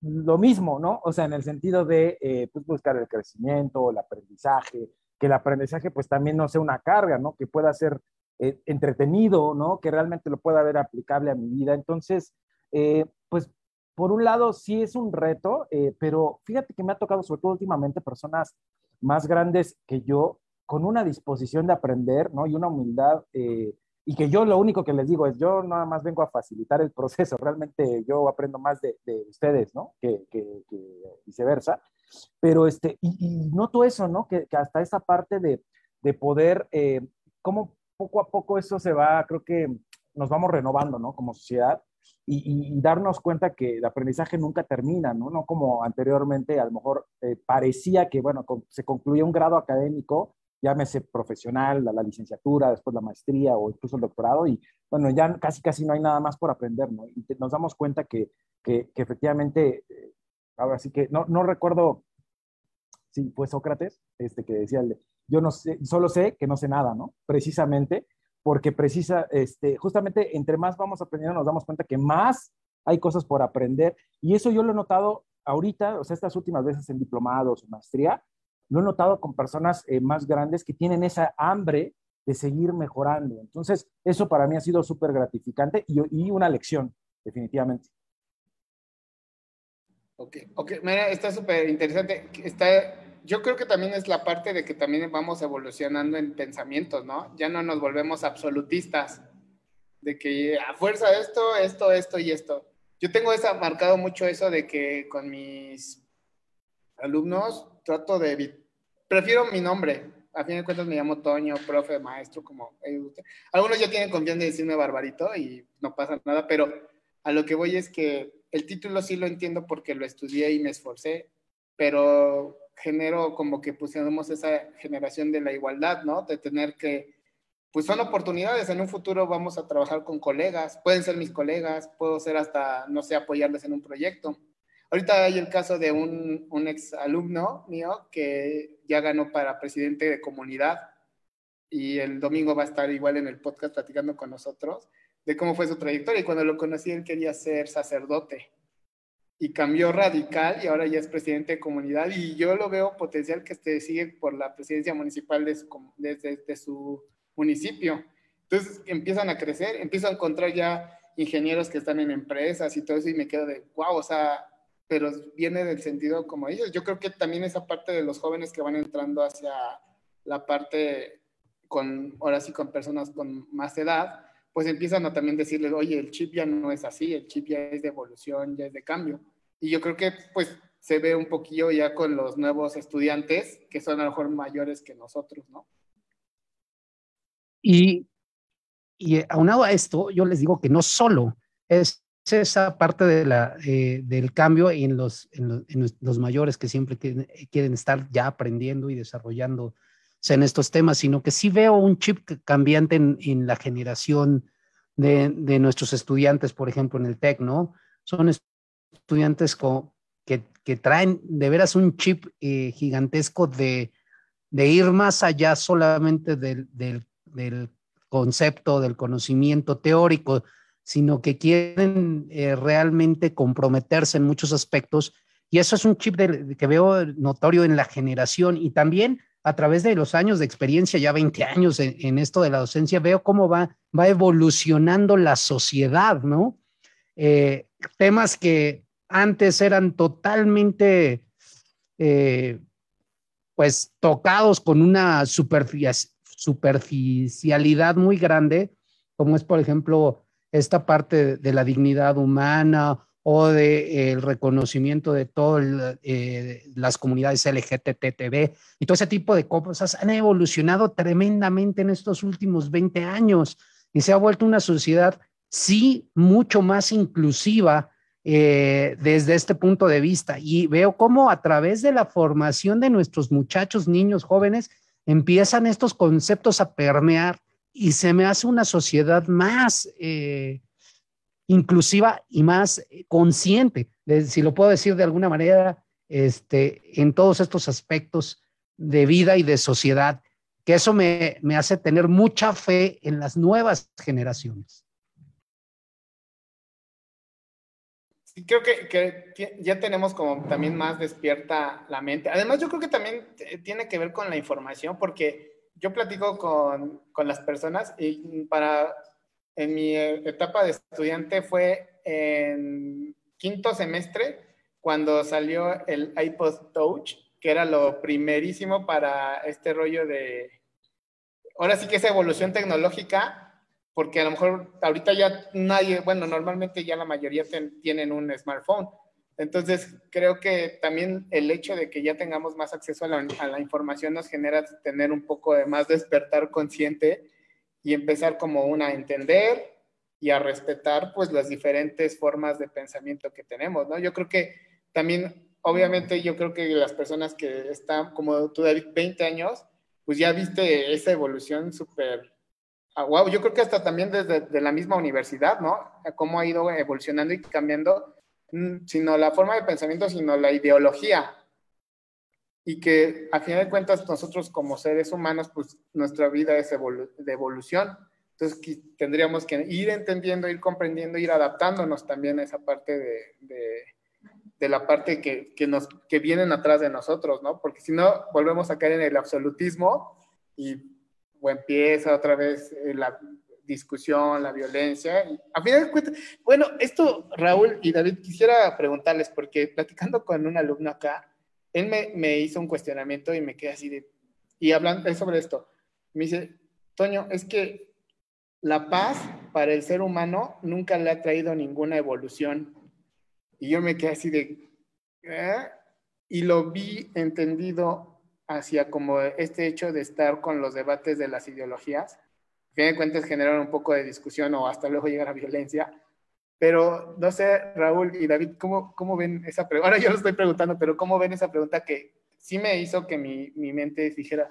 lo mismo, ¿no? O sea, en el sentido de eh, pues buscar el crecimiento, el aprendizaje, que el aprendizaje pues también no sea una carga, ¿no? Que pueda ser eh, entretenido, ¿no? Que realmente lo pueda ver aplicable a mi vida. Entonces, eh, pues por un lado sí es un reto, pero fíjate que me ha tocado sobre todo últimamente personas más grandes que yo con una disposición de aprender, ¿no? Y una humildad. Eh, y que yo lo único que les digo es, yo nada más vengo a facilitar el proceso, realmente yo aprendo más de, ustedes, ¿no? Que, viceversa. Pero, este, y, noto eso, ¿no? Que, hasta esa parte de, poder, eh, cómo poco a poco eso se va, creo que nos vamos renovando, ¿no? Como sociedad. Y, darnos cuenta que el aprendizaje nunca termina, ¿no? No como anteriormente, a lo mejor eh, parecía que, bueno, se concluía un grado académico llámese profesional, la, licenciatura, después la maestría o incluso el doctorado, y bueno, ya casi casi no hay nada más por aprender, ¿no? Y nos damos cuenta que, que, efectivamente, eh, ahora sí que no, no recuerdo si fue Sócrates, este que decía, yo no sé, solo sé que no sé nada, ¿no? Precisamente, porque precisa, este, justamente entre más vamos aprendiendo nos damos cuenta que más hay cosas por aprender, y eso yo lo he notado ahorita, o sea, estas últimas veces en diplomados, maestría, lo he notado con personas eh, más grandes que tienen esa hambre de seguir mejorando. Entonces, eso para mí ha sido súper gratificante y, una lección, definitivamente. Ok, ok, mira, está súper interesante. Está, yo creo que también es la parte de que también vamos evolucionando en pensamientos, ¿no? Ya no nos volvemos absolutistas, de que a fuerza esto, esto, esto y esto. Yo tengo esa, marcado mucho eso de que con mis alumnos trato de... Prefiero mi nombre. A fin de cuentas me llamo Toño, profe, maestro, como Algunos ya tienen confianza de decirme barbarito y no pasa nada, pero a lo que voy es que el título sí lo entiendo porque lo estudié y me esforcé, pero genero como que pusiéramos esa generación de la igualdad, ¿no? De tener que, pues son oportunidades, en un futuro vamos a trabajar con colegas, pueden ser mis colegas, puedo ser hasta, no sé, apoyarles en un proyecto. Ahorita hay el caso de un, un ex alumno mío que ya ganó para presidente de comunidad y el domingo va a estar igual en el podcast platicando con nosotros de cómo fue su trayectoria. Y cuando lo conocí, él quería ser sacerdote y cambió radical y ahora ya es presidente de comunidad. Y yo lo veo potencial que este sigue por la presidencia municipal de su, de su municipio. Entonces empiezan a crecer, empiezo a encontrar ya ingenieros que están en empresas y todo eso y me quedo de, wow, o sea, pero viene del sentido como ellos. Yo creo que también esa parte de los jóvenes que van entrando hacia la parte con, ahora sí, con personas con más edad, pues empiezan a también decirles, oye, el chip ya no es así, el chip ya es de evolución, ya es de cambio. Y yo creo que pues se ve un poquillo ya con los nuevos estudiantes que son a lo mejor mayores que nosotros, ¿no? Y, y aunado a esto, yo les digo que no solo es esa parte de la, eh, del cambio en los, en los, mayores que siempre quieren, estar ya aprendiendo y en estos temas, sino que sí veo un chip cambiante en, la generación de, nuestros estudiantes, por ejemplo, en el TEC, ¿no? Son estudiantes que, traen de veras un chip eh, gigantesco de, ir más allá solamente del concepto, del conocimiento teórico, sino que quieren eh, realmente comprometerse en muchos aspectos. Y eso es un chip que veo notorio en la generación y también a través de los años de experiencia, ya 20 años en, esto de la docencia, veo cómo va, va evolucionando la sociedad, ¿no? Eh, temas que antes eran totalmente, eh, pues, tocados con una superficialidad muy grande, como es, por ejemplo, esta parte de la dignidad humana o de, el reconocimiento de todas eh, las comunidades LGTB y todo ese tipo de cosas han evolucionado tremendamente en estos últimos 20 años y se ha vuelto una sociedad, sí, mucho más inclusiva eh, desde este punto de vista. Y veo cómo a través de la formación de nuestros muchachos, niños, jóvenes, empiezan estos conceptos a permear y se me hace una sociedad más eh, inclusiva y más consciente, si lo puedo decir de alguna manera, este, en todos estos aspectos de vida y de sociedad, que eso me, me hace tener mucha fe en las nuevas generaciones. Creo que, que, ya tenemos como también más despierta la mente. Además, yo creo que también tiene que ver con la información, porque yo platico con, con, las personas y para, en mi etapa de estudiante fue en quinto semestre cuando salió el iPod Touch, que era lo primerísimo para este rollo de ahora sí que esa evolución tecnológica, porque a lo mejor ahorita ya nadie, bueno, normalmente ya la mayoría tienen un smartphone. Entonces, creo que también el hecho de que ya tengamos más acceso a la, a la información nos genera tener un poco de más despertar consciente y empezar como una a entender y a respetar pues las diferentes formas de pensamiento que tenemos, ¿no? Yo creo que también, obviamente, yo creo que las personas que están, como tú, David, 20 años, pues ya viste esa evolución súper, wow, ah, yo creo que hasta también desde de la misma universidad, ¿no? Cómo ha ido evolucionando y cambiando, mm, sino la forma de pensamiento, sino la ideología. Y que a final de cuentas nosotros como seres humanos, pues nuestra vida es de evolución entonces tendríamos que ir entendiendo, ir comprendiendo, ir adaptándonos también a esa parte de, de, la parte que, que, nos, que vienen atrás de nosotros, ¿no? Porque si no, volvemos a caer en el absolutismo y empieza otra vez eh, la discusión, la violencia. A final de cuentas, bueno, esto Raúl y David quisiera preguntarles, porque platicando con un alumno acá, él me, hizo un cuestionamiento y me quedé así de, y hablando sobre esto, me dice, Toño, es que la paz para el ser humano nunca le ha traído ninguna evolución. Y yo me quedé así de... ¿eh? Y lo vi entendido hacia como este hecho de estar con los debates de las ideologías. que de cuentas generan un poco de discusión o hasta luego llegar a violencia. Pero no sé, Raúl y David, ¿cómo, cómo ven esa pregunta? Ahora yo lo estoy preguntando, pero ¿cómo ven esa pregunta que sí me hizo que mi, mi mente dijera,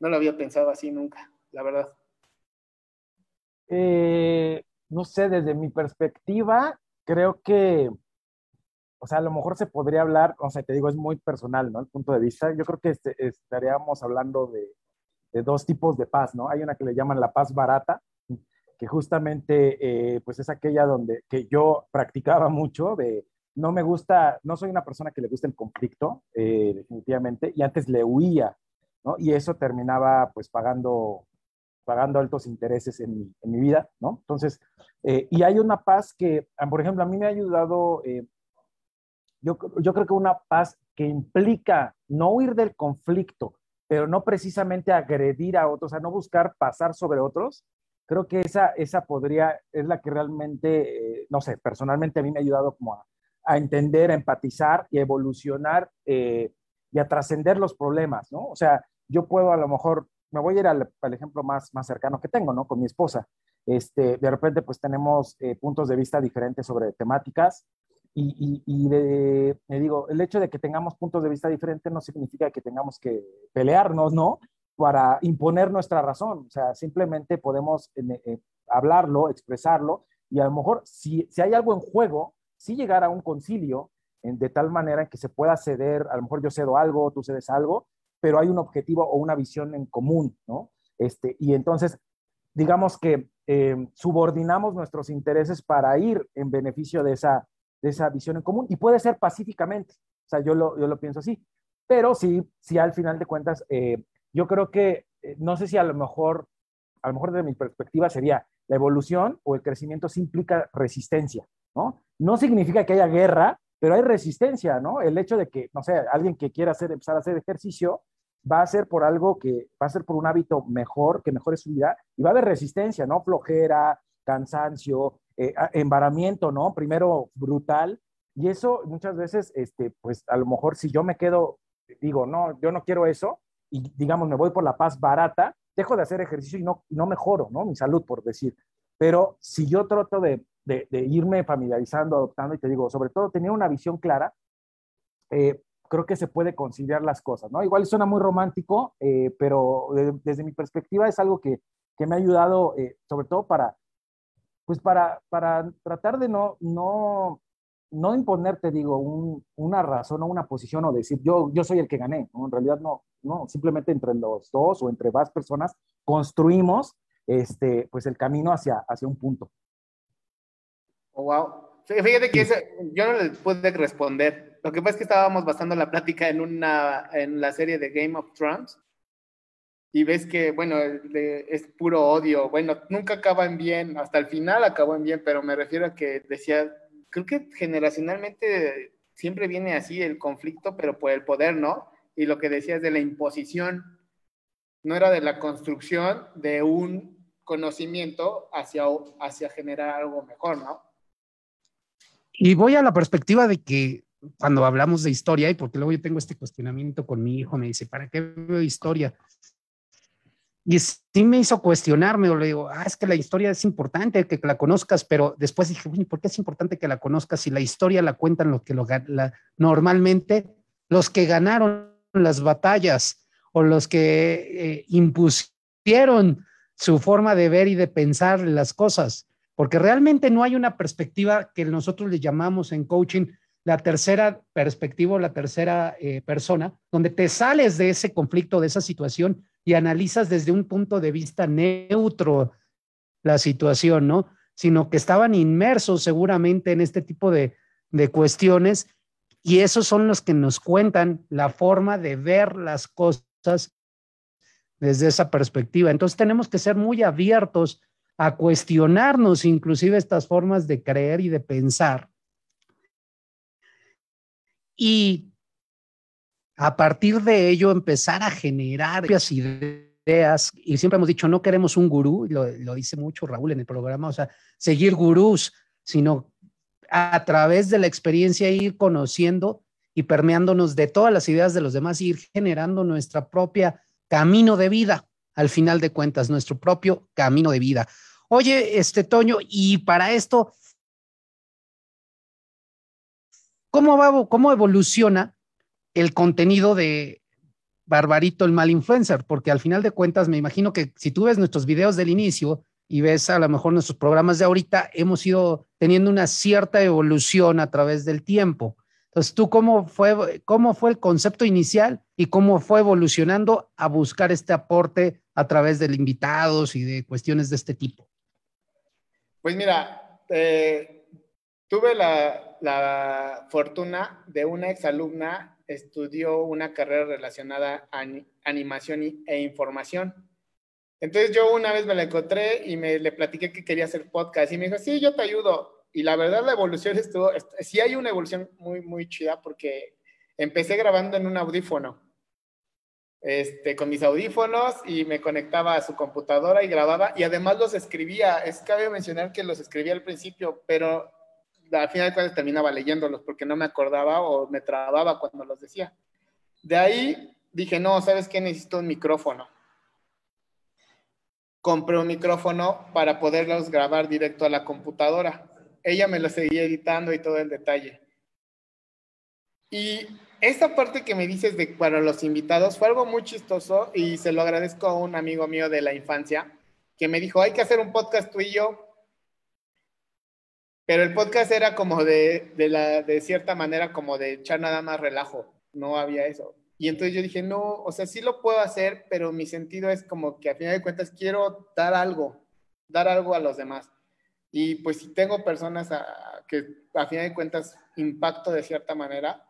no lo había pensado así nunca, la verdad? Eh, no sé, desde mi perspectiva, creo que, o sea, a lo mejor se podría hablar, o sea, te digo, es muy personal, ¿no? El punto de vista. Yo creo que este, estaríamos hablando de, dos tipos de paz, ¿no? Hay una que le llaman la paz barata, que justamente, eh, pues es aquella donde, que yo practicaba mucho de, no me gusta, no soy una persona que le gusta el conflicto, eh, definitivamente, y antes le huía, ¿no? Y eso terminaba, pues, pagando pagando altos intereses en mi, en mi vida, ¿no? Entonces, eh, y hay una paz que, ah, por ejemplo, a mí me ha ayudado, eh, yo, yo creo que una paz que implica no huir del conflicto, pero no precisamente agredir a otros, o sea, no buscar pasar sobre otros, creo que esa, esa podría, es la que realmente, eh, no sé, personalmente a mí me ha ayudado como a, a entender, a empatizar y a evolucionar y a trascender los problemas, ¿no? O sea, yo puedo a lo mejor me voy a ir al, ejemplo más, más cercano que tengo, ¿no? Con mi esposa. Este, de repente, pues tenemos eh, puntos de vista diferentes sobre temáticas y, y, me digo, el hecho de que tengamos puntos de vista diferentes no significa que tengamos que pelearnos, ¿no? Para imponer nuestra razón. O sea, simplemente podemos eh, hablarlo, expresarlo y a lo mejor si, si hay algo en juego, sí llegar a un concilio en, de tal manera que se pueda ceder, a lo mejor yo cedo algo, tú cedes algo, pero hay un objetivo o una visión en común, ¿no? Este, y entonces, digamos que eh, subordinamos nuestros intereses para ir en beneficio de esa, de esa visión en común y puede ser pacíficamente, o sea, yo lo, yo lo pienso así, pero sí, sí al final de cuentas, eh, yo creo que, eh, no sé si a lo mejor, a lo mejor desde mi perspectiva sería la evolución o el crecimiento sí implica resistencia, ¿no? No significa que haya guerra, pero hay resistencia, ¿no? El hecho de que, no sé, alguien que quiera hacer, empezar a hacer ejercicio, va a ser por algo que, va a ser por un hábito mejor, que mejore su vida, y va a haber resistencia, ¿no? Flojera, cansancio, eh, embaramiento, ¿no? Primero brutal, y eso muchas veces, este, pues a lo mejor si yo me quedo, digo, no, yo no quiero eso, y digamos, me voy por la paz barata, dejo de hacer ejercicio y no, no mejoro, ¿no? Mi salud, por decir. Pero si yo trato de de, irme familiarizando, adoptando, y te digo, sobre todo tener una visión clara, eh, creo que se puede conciliar las cosas, ¿no? Igual suena muy romántico, eh, pero desde mi perspectiva es algo que, que me ha ayudado, eh, sobre todo para, pues para, para tratar de no, no, no imponerte, digo, un, una razón o una posición o decir, yo, yo soy el que gané, ¿no? En realidad no, no, simplemente entre los dos o entre más personas construimos este, pues el camino hacia, hacia un punto. Oh, wow. Fíjate que yo no le pude responder. Lo que pasa es que estábamos basando la plática en, una, en la serie de Game of Thrones y ves que, bueno, es puro odio. Bueno, nunca acaba en bien, hasta el final acabó en bien, pero me refiero a que decía, creo que generacionalmente siempre viene así el conflicto, pero por el poder, ¿no? Y lo que decías de la imposición. no era de la construcción de un conocimiento hacia, hacia generar algo mejor, ¿no? Y voy a la perspectiva de que cuando hablamos de historia, y porque luego yo tengo este cuestionamiento con mi hijo, me dice, ¿para qué veo historia? Y sí me hizo cuestionarme, o le digo, ah, es que la historia es importante que la conozcas, pero después dije, ¿por qué es importante que la conozcas si la historia la cuentan los que lo, la, normalmente los que ganaron las batallas o los que eh, impusieron su forma de ver y de pensar las cosas? Porque realmente no hay una perspectiva que nosotros le llamamos en coaching la tercera perspectiva o la tercera eh, persona, donde te sales de ese conflicto, de esa situación y analizas desde un punto de vista neutro la situación, ¿no? Sino que estaban inmersos seguramente en este tipo de, de cuestiones y esos son los que nos cuentan la forma de ver las cosas desde esa perspectiva. Entonces tenemos que ser muy abiertos a cuestionarnos inclusive estas formas de creer y de pensar. Y a partir de ello empezar a generar ideas. Y siempre hemos dicho, no queremos un gurú, lo, lo dice mucho Raúl en el programa, o sea, seguir gurús, sino a través de la experiencia ir conociendo y permeándonos de todas las ideas de los demás, ir generando nuestra propia camino de vida, al final de cuentas, nuestro propio camino de vida. Oye, este Toño, y para esto, ¿cómo, va, cómo evoluciona el contenido de Barbarito el mal influencer, porque al final de cuentas me imagino que si tú ves nuestros videos del inicio y ves a lo mejor nuestros programas de ahorita, hemos ido teniendo una cierta evolución a través del tiempo. Entonces, ¿tú cómo fue, cómo fue el concepto inicial y cómo fue evolucionando a buscar este aporte a través de invitados y de cuestiones de este tipo? Pues mira, eh, tuve la, la fortuna de una exalumna estudió una carrera relacionada a animación e información. Entonces yo una vez me la encontré y me le platiqué que quería hacer podcast y me dijo, sí, yo te ayudo. Y la verdad la evolución estuvo, sí hay una evolución muy, muy chida porque empecé grabando en un audífono, este, con mis audífonos y me conectaba a su computadora y grababa y además los escribía. Es cabe mencionar que los escribía al principio, pero al final de cuentas terminaba leyéndolos porque no me acordaba o me trababa cuando los decía. De ahí dije, no, ¿sabes qué? Necesito un micrófono. Compré un micrófono para poderlos grabar directo a la computadora. Ella me lo seguía editando y todo el detalle. Y esta parte que me dices de para los invitados fue algo muy chistoso y se lo agradezco a un amigo mío de la infancia que me dijo, hay que hacer un podcast tú y yo pero el podcast era como de, de, la, de cierta manera, como de echar nada más relajo. No había eso. Y entonces yo dije, no, o sea, sí lo puedo hacer, pero mi sentido es como que a final de cuentas quiero dar algo, dar algo a los demás. Y pues si tengo personas que a final de cuentas impacto de cierta manera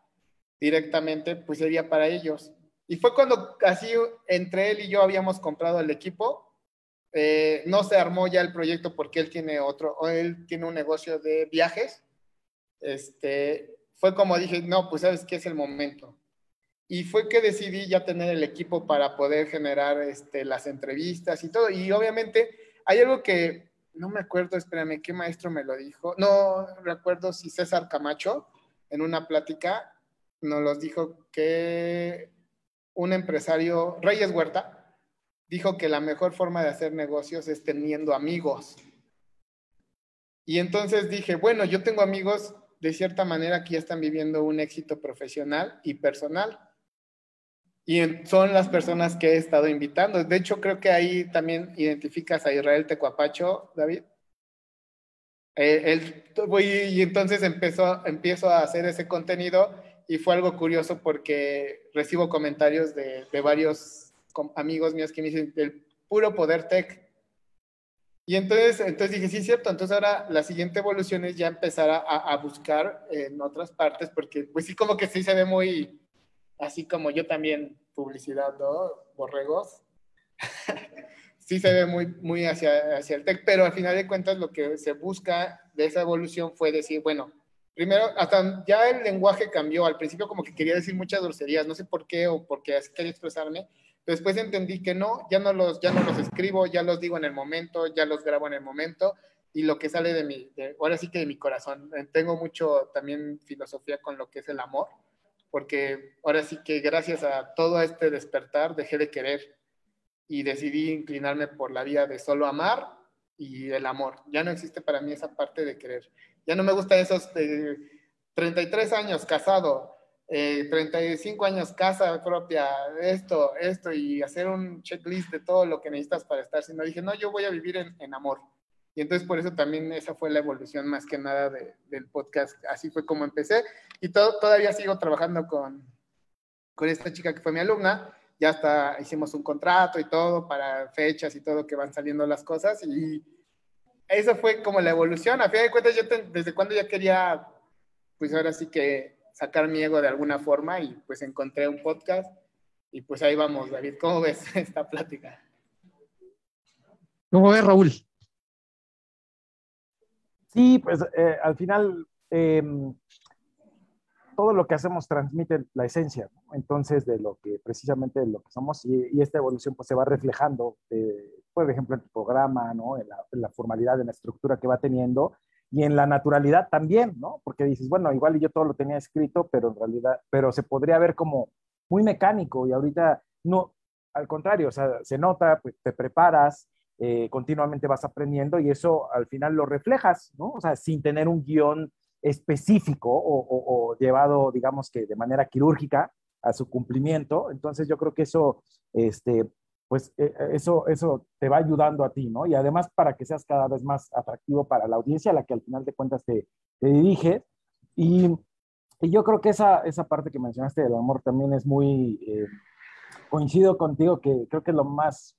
directamente, pues sería para ellos. Y fue cuando así entre él y yo habíamos comprado el equipo eh, no se armó ya el proyecto porque él tiene otro, él tiene un negocio de viajes. Este, fue como dije, no, pues sabes que es el momento. Y fue que decidí ya tener el equipo para poder generar este, las entrevistas y todo. Y obviamente hay algo que no me acuerdo, espérame, qué maestro me lo dijo. No recuerdo si César Camacho en una plática nos los dijo que un empresario, Reyes Huerta, dijo que la mejor forma de hacer negocios es teniendo amigos. Y entonces dije, bueno, yo tengo amigos de cierta manera que ya están viviendo un éxito profesional y personal. Y son las personas que he estado invitando. De hecho, creo que ahí también identificas a Israel Tecuapacho, David. Eh, él, y entonces empezó, empiezo a hacer ese contenido y fue algo curioso porque recibo comentarios de, de varios amigos míos que me dicen el puro poder tech. Y entonces, entonces dije, sí, cierto. Entonces ahora la siguiente evolución es ya empezar a, a, buscar en otras partes, porque pues sí como que sí se ve muy, así como yo también, publicidad, ¿no? Borregos. (laughs) sí se ve muy, muy hacia, hacia el tech, pero al final de cuentas lo que se busca de esa evolución fue decir, bueno, primero, hasta ya el lenguaje cambió. Al principio como que quería decir muchas groserías, no sé por qué o porque así quería expresarme, Después entendí que no, ya no los, ya no los escribo, ya los digo en el momento, ya los grabo en el momento y lo que sale de mi, ahora sí que de mi corazón. Tengo mucho también filosofía con lo que es el amor, porque ahora sí que gracias a todo este despertar dejé de querer y decidí inclinarme por la vía de solo amar y el amor. Ya no existe para mí esa parte de querer. Ya no me gustan esos de 33 años casado, 35 eh, años casa propia, esto, esto, y hacer un checklist de todo lo que necesitas para estar, sino dije, no, yo voy a vivir en, amor. Y entonces por eso también esa fue la evolución más que nada del podcast. Así fue como empecé. Y todo, todavía sigo trabajando con, con esta chica que fue mi alumna. Ya hasta hicimos un contrato y todo para fechas y todo que van saliendo las cosas. Y eso fue como la evolución. A fin de cuentas, yo desde cuando ya quería, pues ahora sí que sacar mi ego de alguna forma y pues encontré un podcast y pues ahí vamos, David. ¿Cómo ves (laughs) esta plática? ¿Cómo ves, Raúl? Sí, pues eh, al final em, todo lo que hacemos transmite la esencia, entonces de lo que precisamente de lo que somos y, esta evolución pues se va reflejando, por ejemplo, en tu programa, ¿no? En la, en la, formalidad, en la estructura que va teniendo y en la naturalidad también, ¿no? Porque dices, bueno, igual yo todo lo tenía escrito, pero en realidad, pero se podría ver como muy mecánico y ahorita no, al contrario, o sea, se nota, pues te preparas, eh, continuamente vas aprendiendo y eso al final lo reflejas, ¿no? O sea, sin tener un guion específico o, llevado, digamos que de manera quirúrgica a su cumplimiento. Entonces yo creo que eso, este, pues eh, eh, eso, eso te va ayudando a ti, ¿no? Y además para que seas cada vez más atractivo para la audiencia a la que al final de cuentas te, te diriges. Y, y, yo creo que esa, esa parte que mencionaste del amor también es muy, coincido contigo que creo que lo más,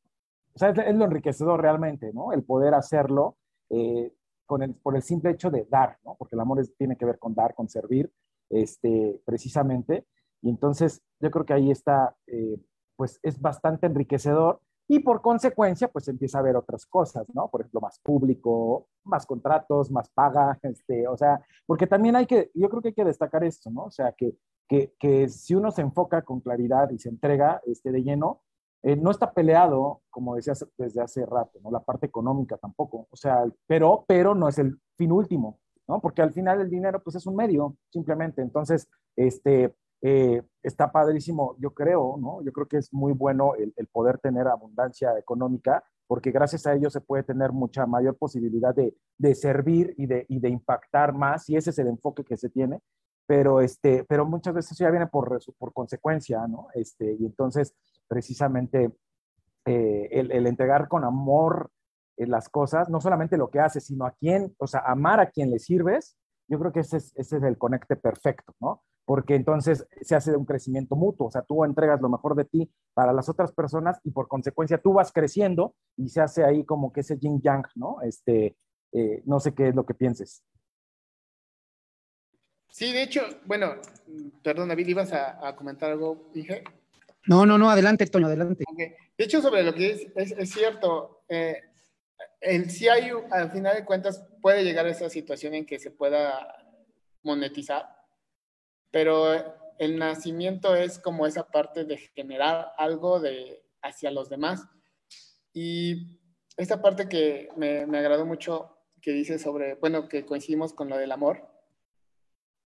o sea, es, lo enriquecedor realmente, ¿no? El poder hacerlo con el, por el simple hecho de dar, ¿no? Porque el amor tiene que ver con dar, con servir, este, precisamente. Y entonces yo creo que ahí está pues es bastante enriquecedor y por consecuencia, pues empieza a haber otras cosas, ¿no? Por ejemplo, más público, más contratos, más paga, (laughs) este, o sea, porque también hay que, yo creo que hay que destacar esto, ¿no? O sea, que, que, que si uno se enfoca con claridad y se entrega este, de lleno, eh, no está peleado, como decías desde hace rato, ¿no? La parte económica tampoco, o sea, pero, pero no es el fin último, ¿no? Porque al final el dinero, pues es un medio, simplemente. Entonces, este, eh, está padrísimo, yo creo, ¿no? Yo creo que es muy bueno el, poder tener abundancia económica, porque gracias a ello se puede tener mucha mayor posibilidad de, de servir y de, y de, impactar más, y ese es el enfoque que se tiene, pero, este, pero muchas veces eso ya viene por, por consecuencia, ¿no? Este, y entonces, precisamente, eh, el, entregar con amor eh, las cosas, no solamente lo que haces, sino a quién, o sea, amar a quien le sirves, yo creo que ese es, ese es el conecte perfecto, ¿no? porque entonces se hace un crecimiento mutuo, o sea, tú entregas lo mejor de ti para las otras personas y por consecuencia tú vas creciendo y se hace ahí como que ese yin yang, ¿no? Este, eh, no sé qué es lo que pienses. Sí, de hecho, bueno, perdón, David, ibas a, comentar algo, dije. No, no, no, adelante, Toño, adelante. De hecho, sobre lo que es, es, cierto, eh, el, hay, al final de cuentas, puede llegar a esa situación en que se pueda monetizar, pero el nacimiento es como esa parte de generar algo de, hacia los demás. Y esta parte que me, me agradó mucho que dice sobre, bueno, que coincidimos con lo del amor,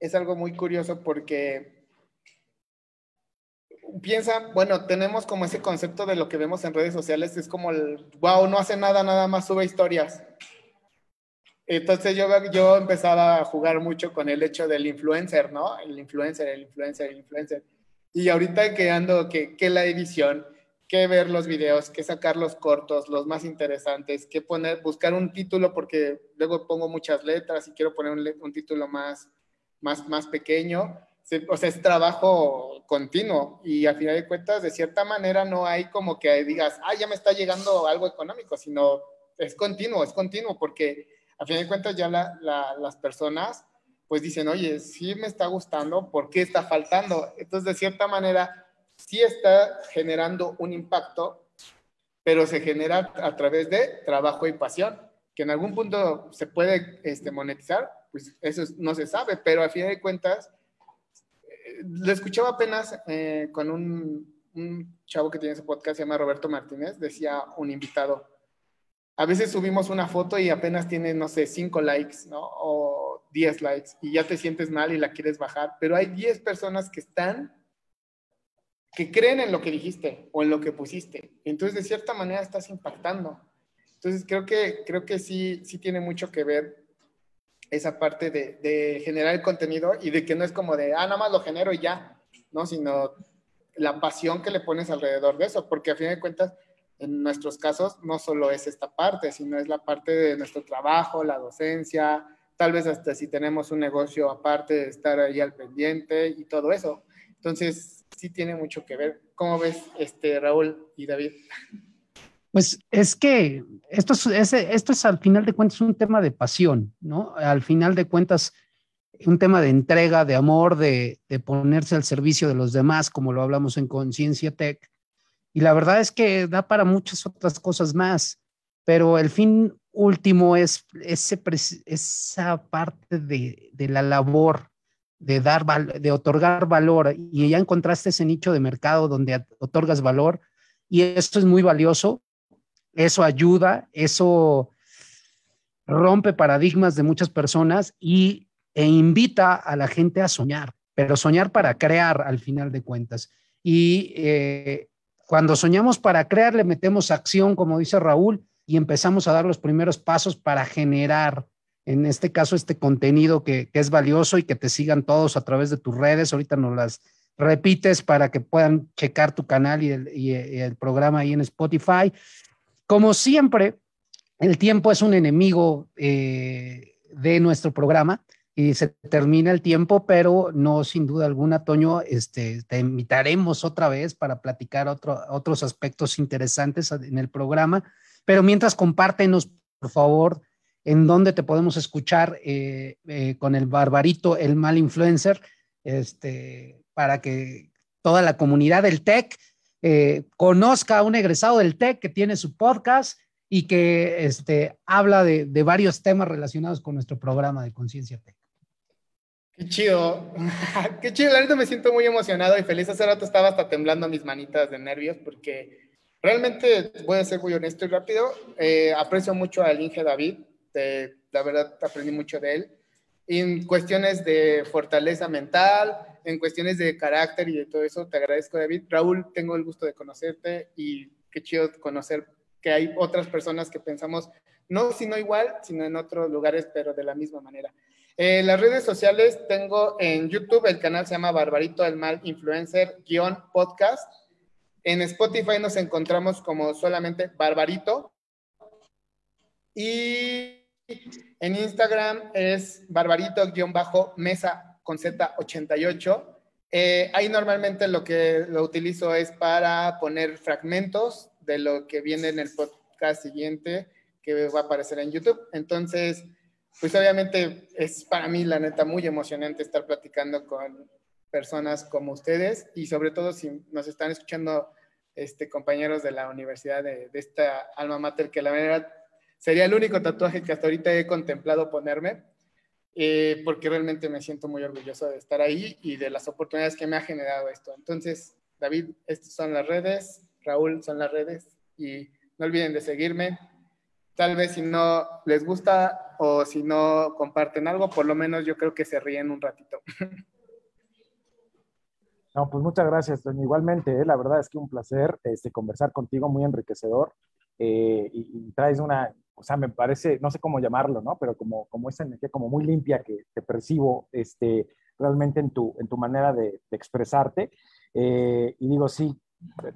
es algo muy curioso porque piensa, bueno, tenemos como ese concepto de lo que vemos en redes sociales, es como el, wow, no hace nada, nada más sube historias. Entonces yo, yo empezaba a jugar mucho con el hecho del influencer, ¿no? El influencer, el influencer, el influencer. Y ahorita que ando, que, que la edición, que ver los videos, que sacar los cortos, los más interesantes, que poner, buscar un título, porque luego pongo muchas letras y quiero poner un, un título más, más, más pequeño. O sea, es trabajo continuo y a final de cuentas, de cierta manera, no hay como que digas, ah, ya me está llegando algo económico, sino es continuo, es continuo, porque a fin de cuentas ya las personas pues dicen, oye, sí me está gustando, ¿por qué está faltando? Entonces, de cierta manera, sí está generando un impacto, pero se genera a través de trabajo y pasión, que en algún punto se puede este, monetizar, pues eso no se sabe, pero a fin de cuentas, lo escuchaba apenas eh, con un, chavo que tiene ese podcast, se llama Roberto Martínez, decía un invitado, a veces subimos una foto y apenas tiene, no sé, 5 likes, ¿no? O 10 likes y ya te sientes mal y la quieres bajar, pero hay 10 personas que están, que creen en lo que dijiste o en lo que pusiste. Entonces, de cierta manera, estás impactando. Entonces, creo que, creo que sí, sí tiene mucho que ver esa parte de, de generar el contenido y de que no es como de, ah, nada más lo genero y ya, ¿no? Sino la pasión que le pones alrededor de eso, porque a fin de cuentas, en nuestros casos no solo es esta parte, sino es la parte de nuestro trabajo, la docencia, tal vez hasta si tenemos un negocio aparte de estar ahí al pendiente y todo eso. Entonces, sí tiene mucho que ver. ¿Cómo ves, este, Raúl y David? Pues es que esto es, al final de cuentas un tema de pasión, ¿no? Al final de cuentas, un tema de entrega, de amor, de, ponerse al servicio de los demás, como lo hablamos en Conciencia Tech. Y la verdad es que da para muchas otras cosas más, pero el fin último es esa parte de, de la labor, de, dar, de otorgar valor. Y ya encontraste ese nicho de mercado donde otorgas valor y esto es muy valioso. Eso ayuda, eso rompe paradigmas de muchas personas y e invita a la gente a soñar, pero soñar para crear al final de cuentas. Y eh, cuando soñamos para crear, le metemos acción, como dice Raúl, y empezamos a dar los primeros pasos para generar, en este caso, este contenido que, es valioso y que te sigan todos a través de tus redes. Ahorita nos las repites para que puedan checar tu canal y el, programa ahí en Spotify. Como siempre, el tiempo es un enemigo eh, de nuestro programa y se termina el tiempo, pero no sin duda alguna, Toño, este, te invitaremos otra vez para platicar otros aspectos interesantes en el programa, pero mientras compártenos, por favor, en dónde te podemos escuchar eh, eh, con el barbarito, el mal influencer, este, para que toda la comunidad del TEC eh, conozca a un egresado del TEC que tiene su podcast y que este, habla de, de varios temas relacionados con nuestro programa de Conciencia TEC. Qué chido, (laughs) qué chido, la neta me siento muy emocionado y feliz. Hace rato estaba hasta temblando mis manitas de nervios porque realmente, voy a ser muy honesto y rápido, eh, aprecio mucho al Inge David, la verdad aprendí mucho de él, en cuestiones de fortaleza mental, en cuestiones de carácter y de todo eso, te agradezco David. Raúl, tengo el gusto de conocerte y qué chido conocer que hay otras personas que pensamos, no sino igual, sino en otros lugares, pero de la misma manera. En las redes sociales tengo en YouTube, el canal se llama Barbarito el Mal Influencer guion podcast. En Spotify nos encontramos como solamente Barbarito. Y en Instagram es Barbarito-mesa con Z88. Eh, ahí normalmente lo que lo utilizo es para poner fragmentos de lo que viene en el podcast siguiente que va a aparecer en YouTube. Entonces, pues obviamente es para mí la neta muy emocionante estar platicando con personas como ustedes y sobre todo si nos están escuchando este, compañeros de la universidad de, esta alma mater que la verdad sería el único tatuaje que hasta ahorita he contemplado ponerme eh, porque realmente me siento muy orgulloso de estar ahí y de las oportunidades que me ha generado esto. Entonces, David, estas son las redes, Raúl son las redes y no olviden de seguirme, Tal vez si no les gusta o si no comparten algo, por lo menos yo creo que se ríen un ratito. (laughs) No, pues muchas gracias, Igualmente, ¿eh? la verdad es que un placer este, conversar contigo, muy enriquecedor. Eh, y, traes una, o sea, me parece, no sé cómo llamarlo, ¿no? Pero como, como esa energía como muy limpia que te percibo este, realmente en tu, en tu manera de, expresarte. Eh, y digo, sí,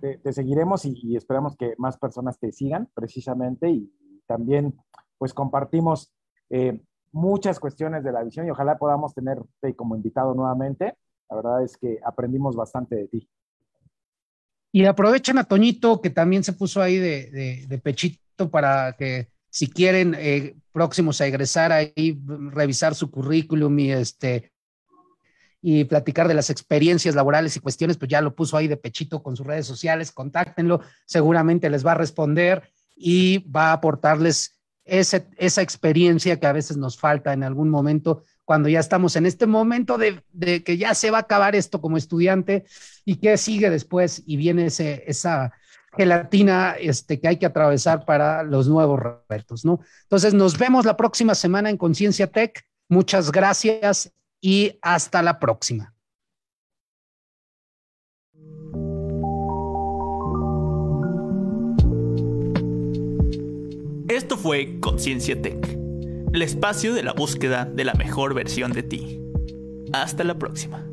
te, seguiremos y, esperamos que más personas te sigan precisamente y, también pues compartimos eh, muchas cuestiones de la visión y ojalá podamos tenerte como invitado nuevamente. La verdad es que aprendimos bastante de ti. Y aprovechen a Toñito, que también se puso ahí de, pechito para que si quieren eh, próximos a egresar ahí, revisar su currículum y este y platicar de las experiencias laborales y cuestiones, pues ya lo puso ahí de pechito con sus redes sociales, contáctenlo, seguramente les va a responder y va a aportarles esa experiencia que a veces nos falta en algún momento cuando ya estamos en este momento de, que ya se va a acabar esto como estudiante y qué sigue después y viene ese, esa gelatina este, que hay que atravesar para los nuevos retos, ¿no? Entonces nos vemos la próxima semana en Conciencia Tech. Muchas gracias y hasta la próxima. Esto fue Conciencia Tech, el espacio de la búsqueda de la mejor versión de ti. Hasta la próxima.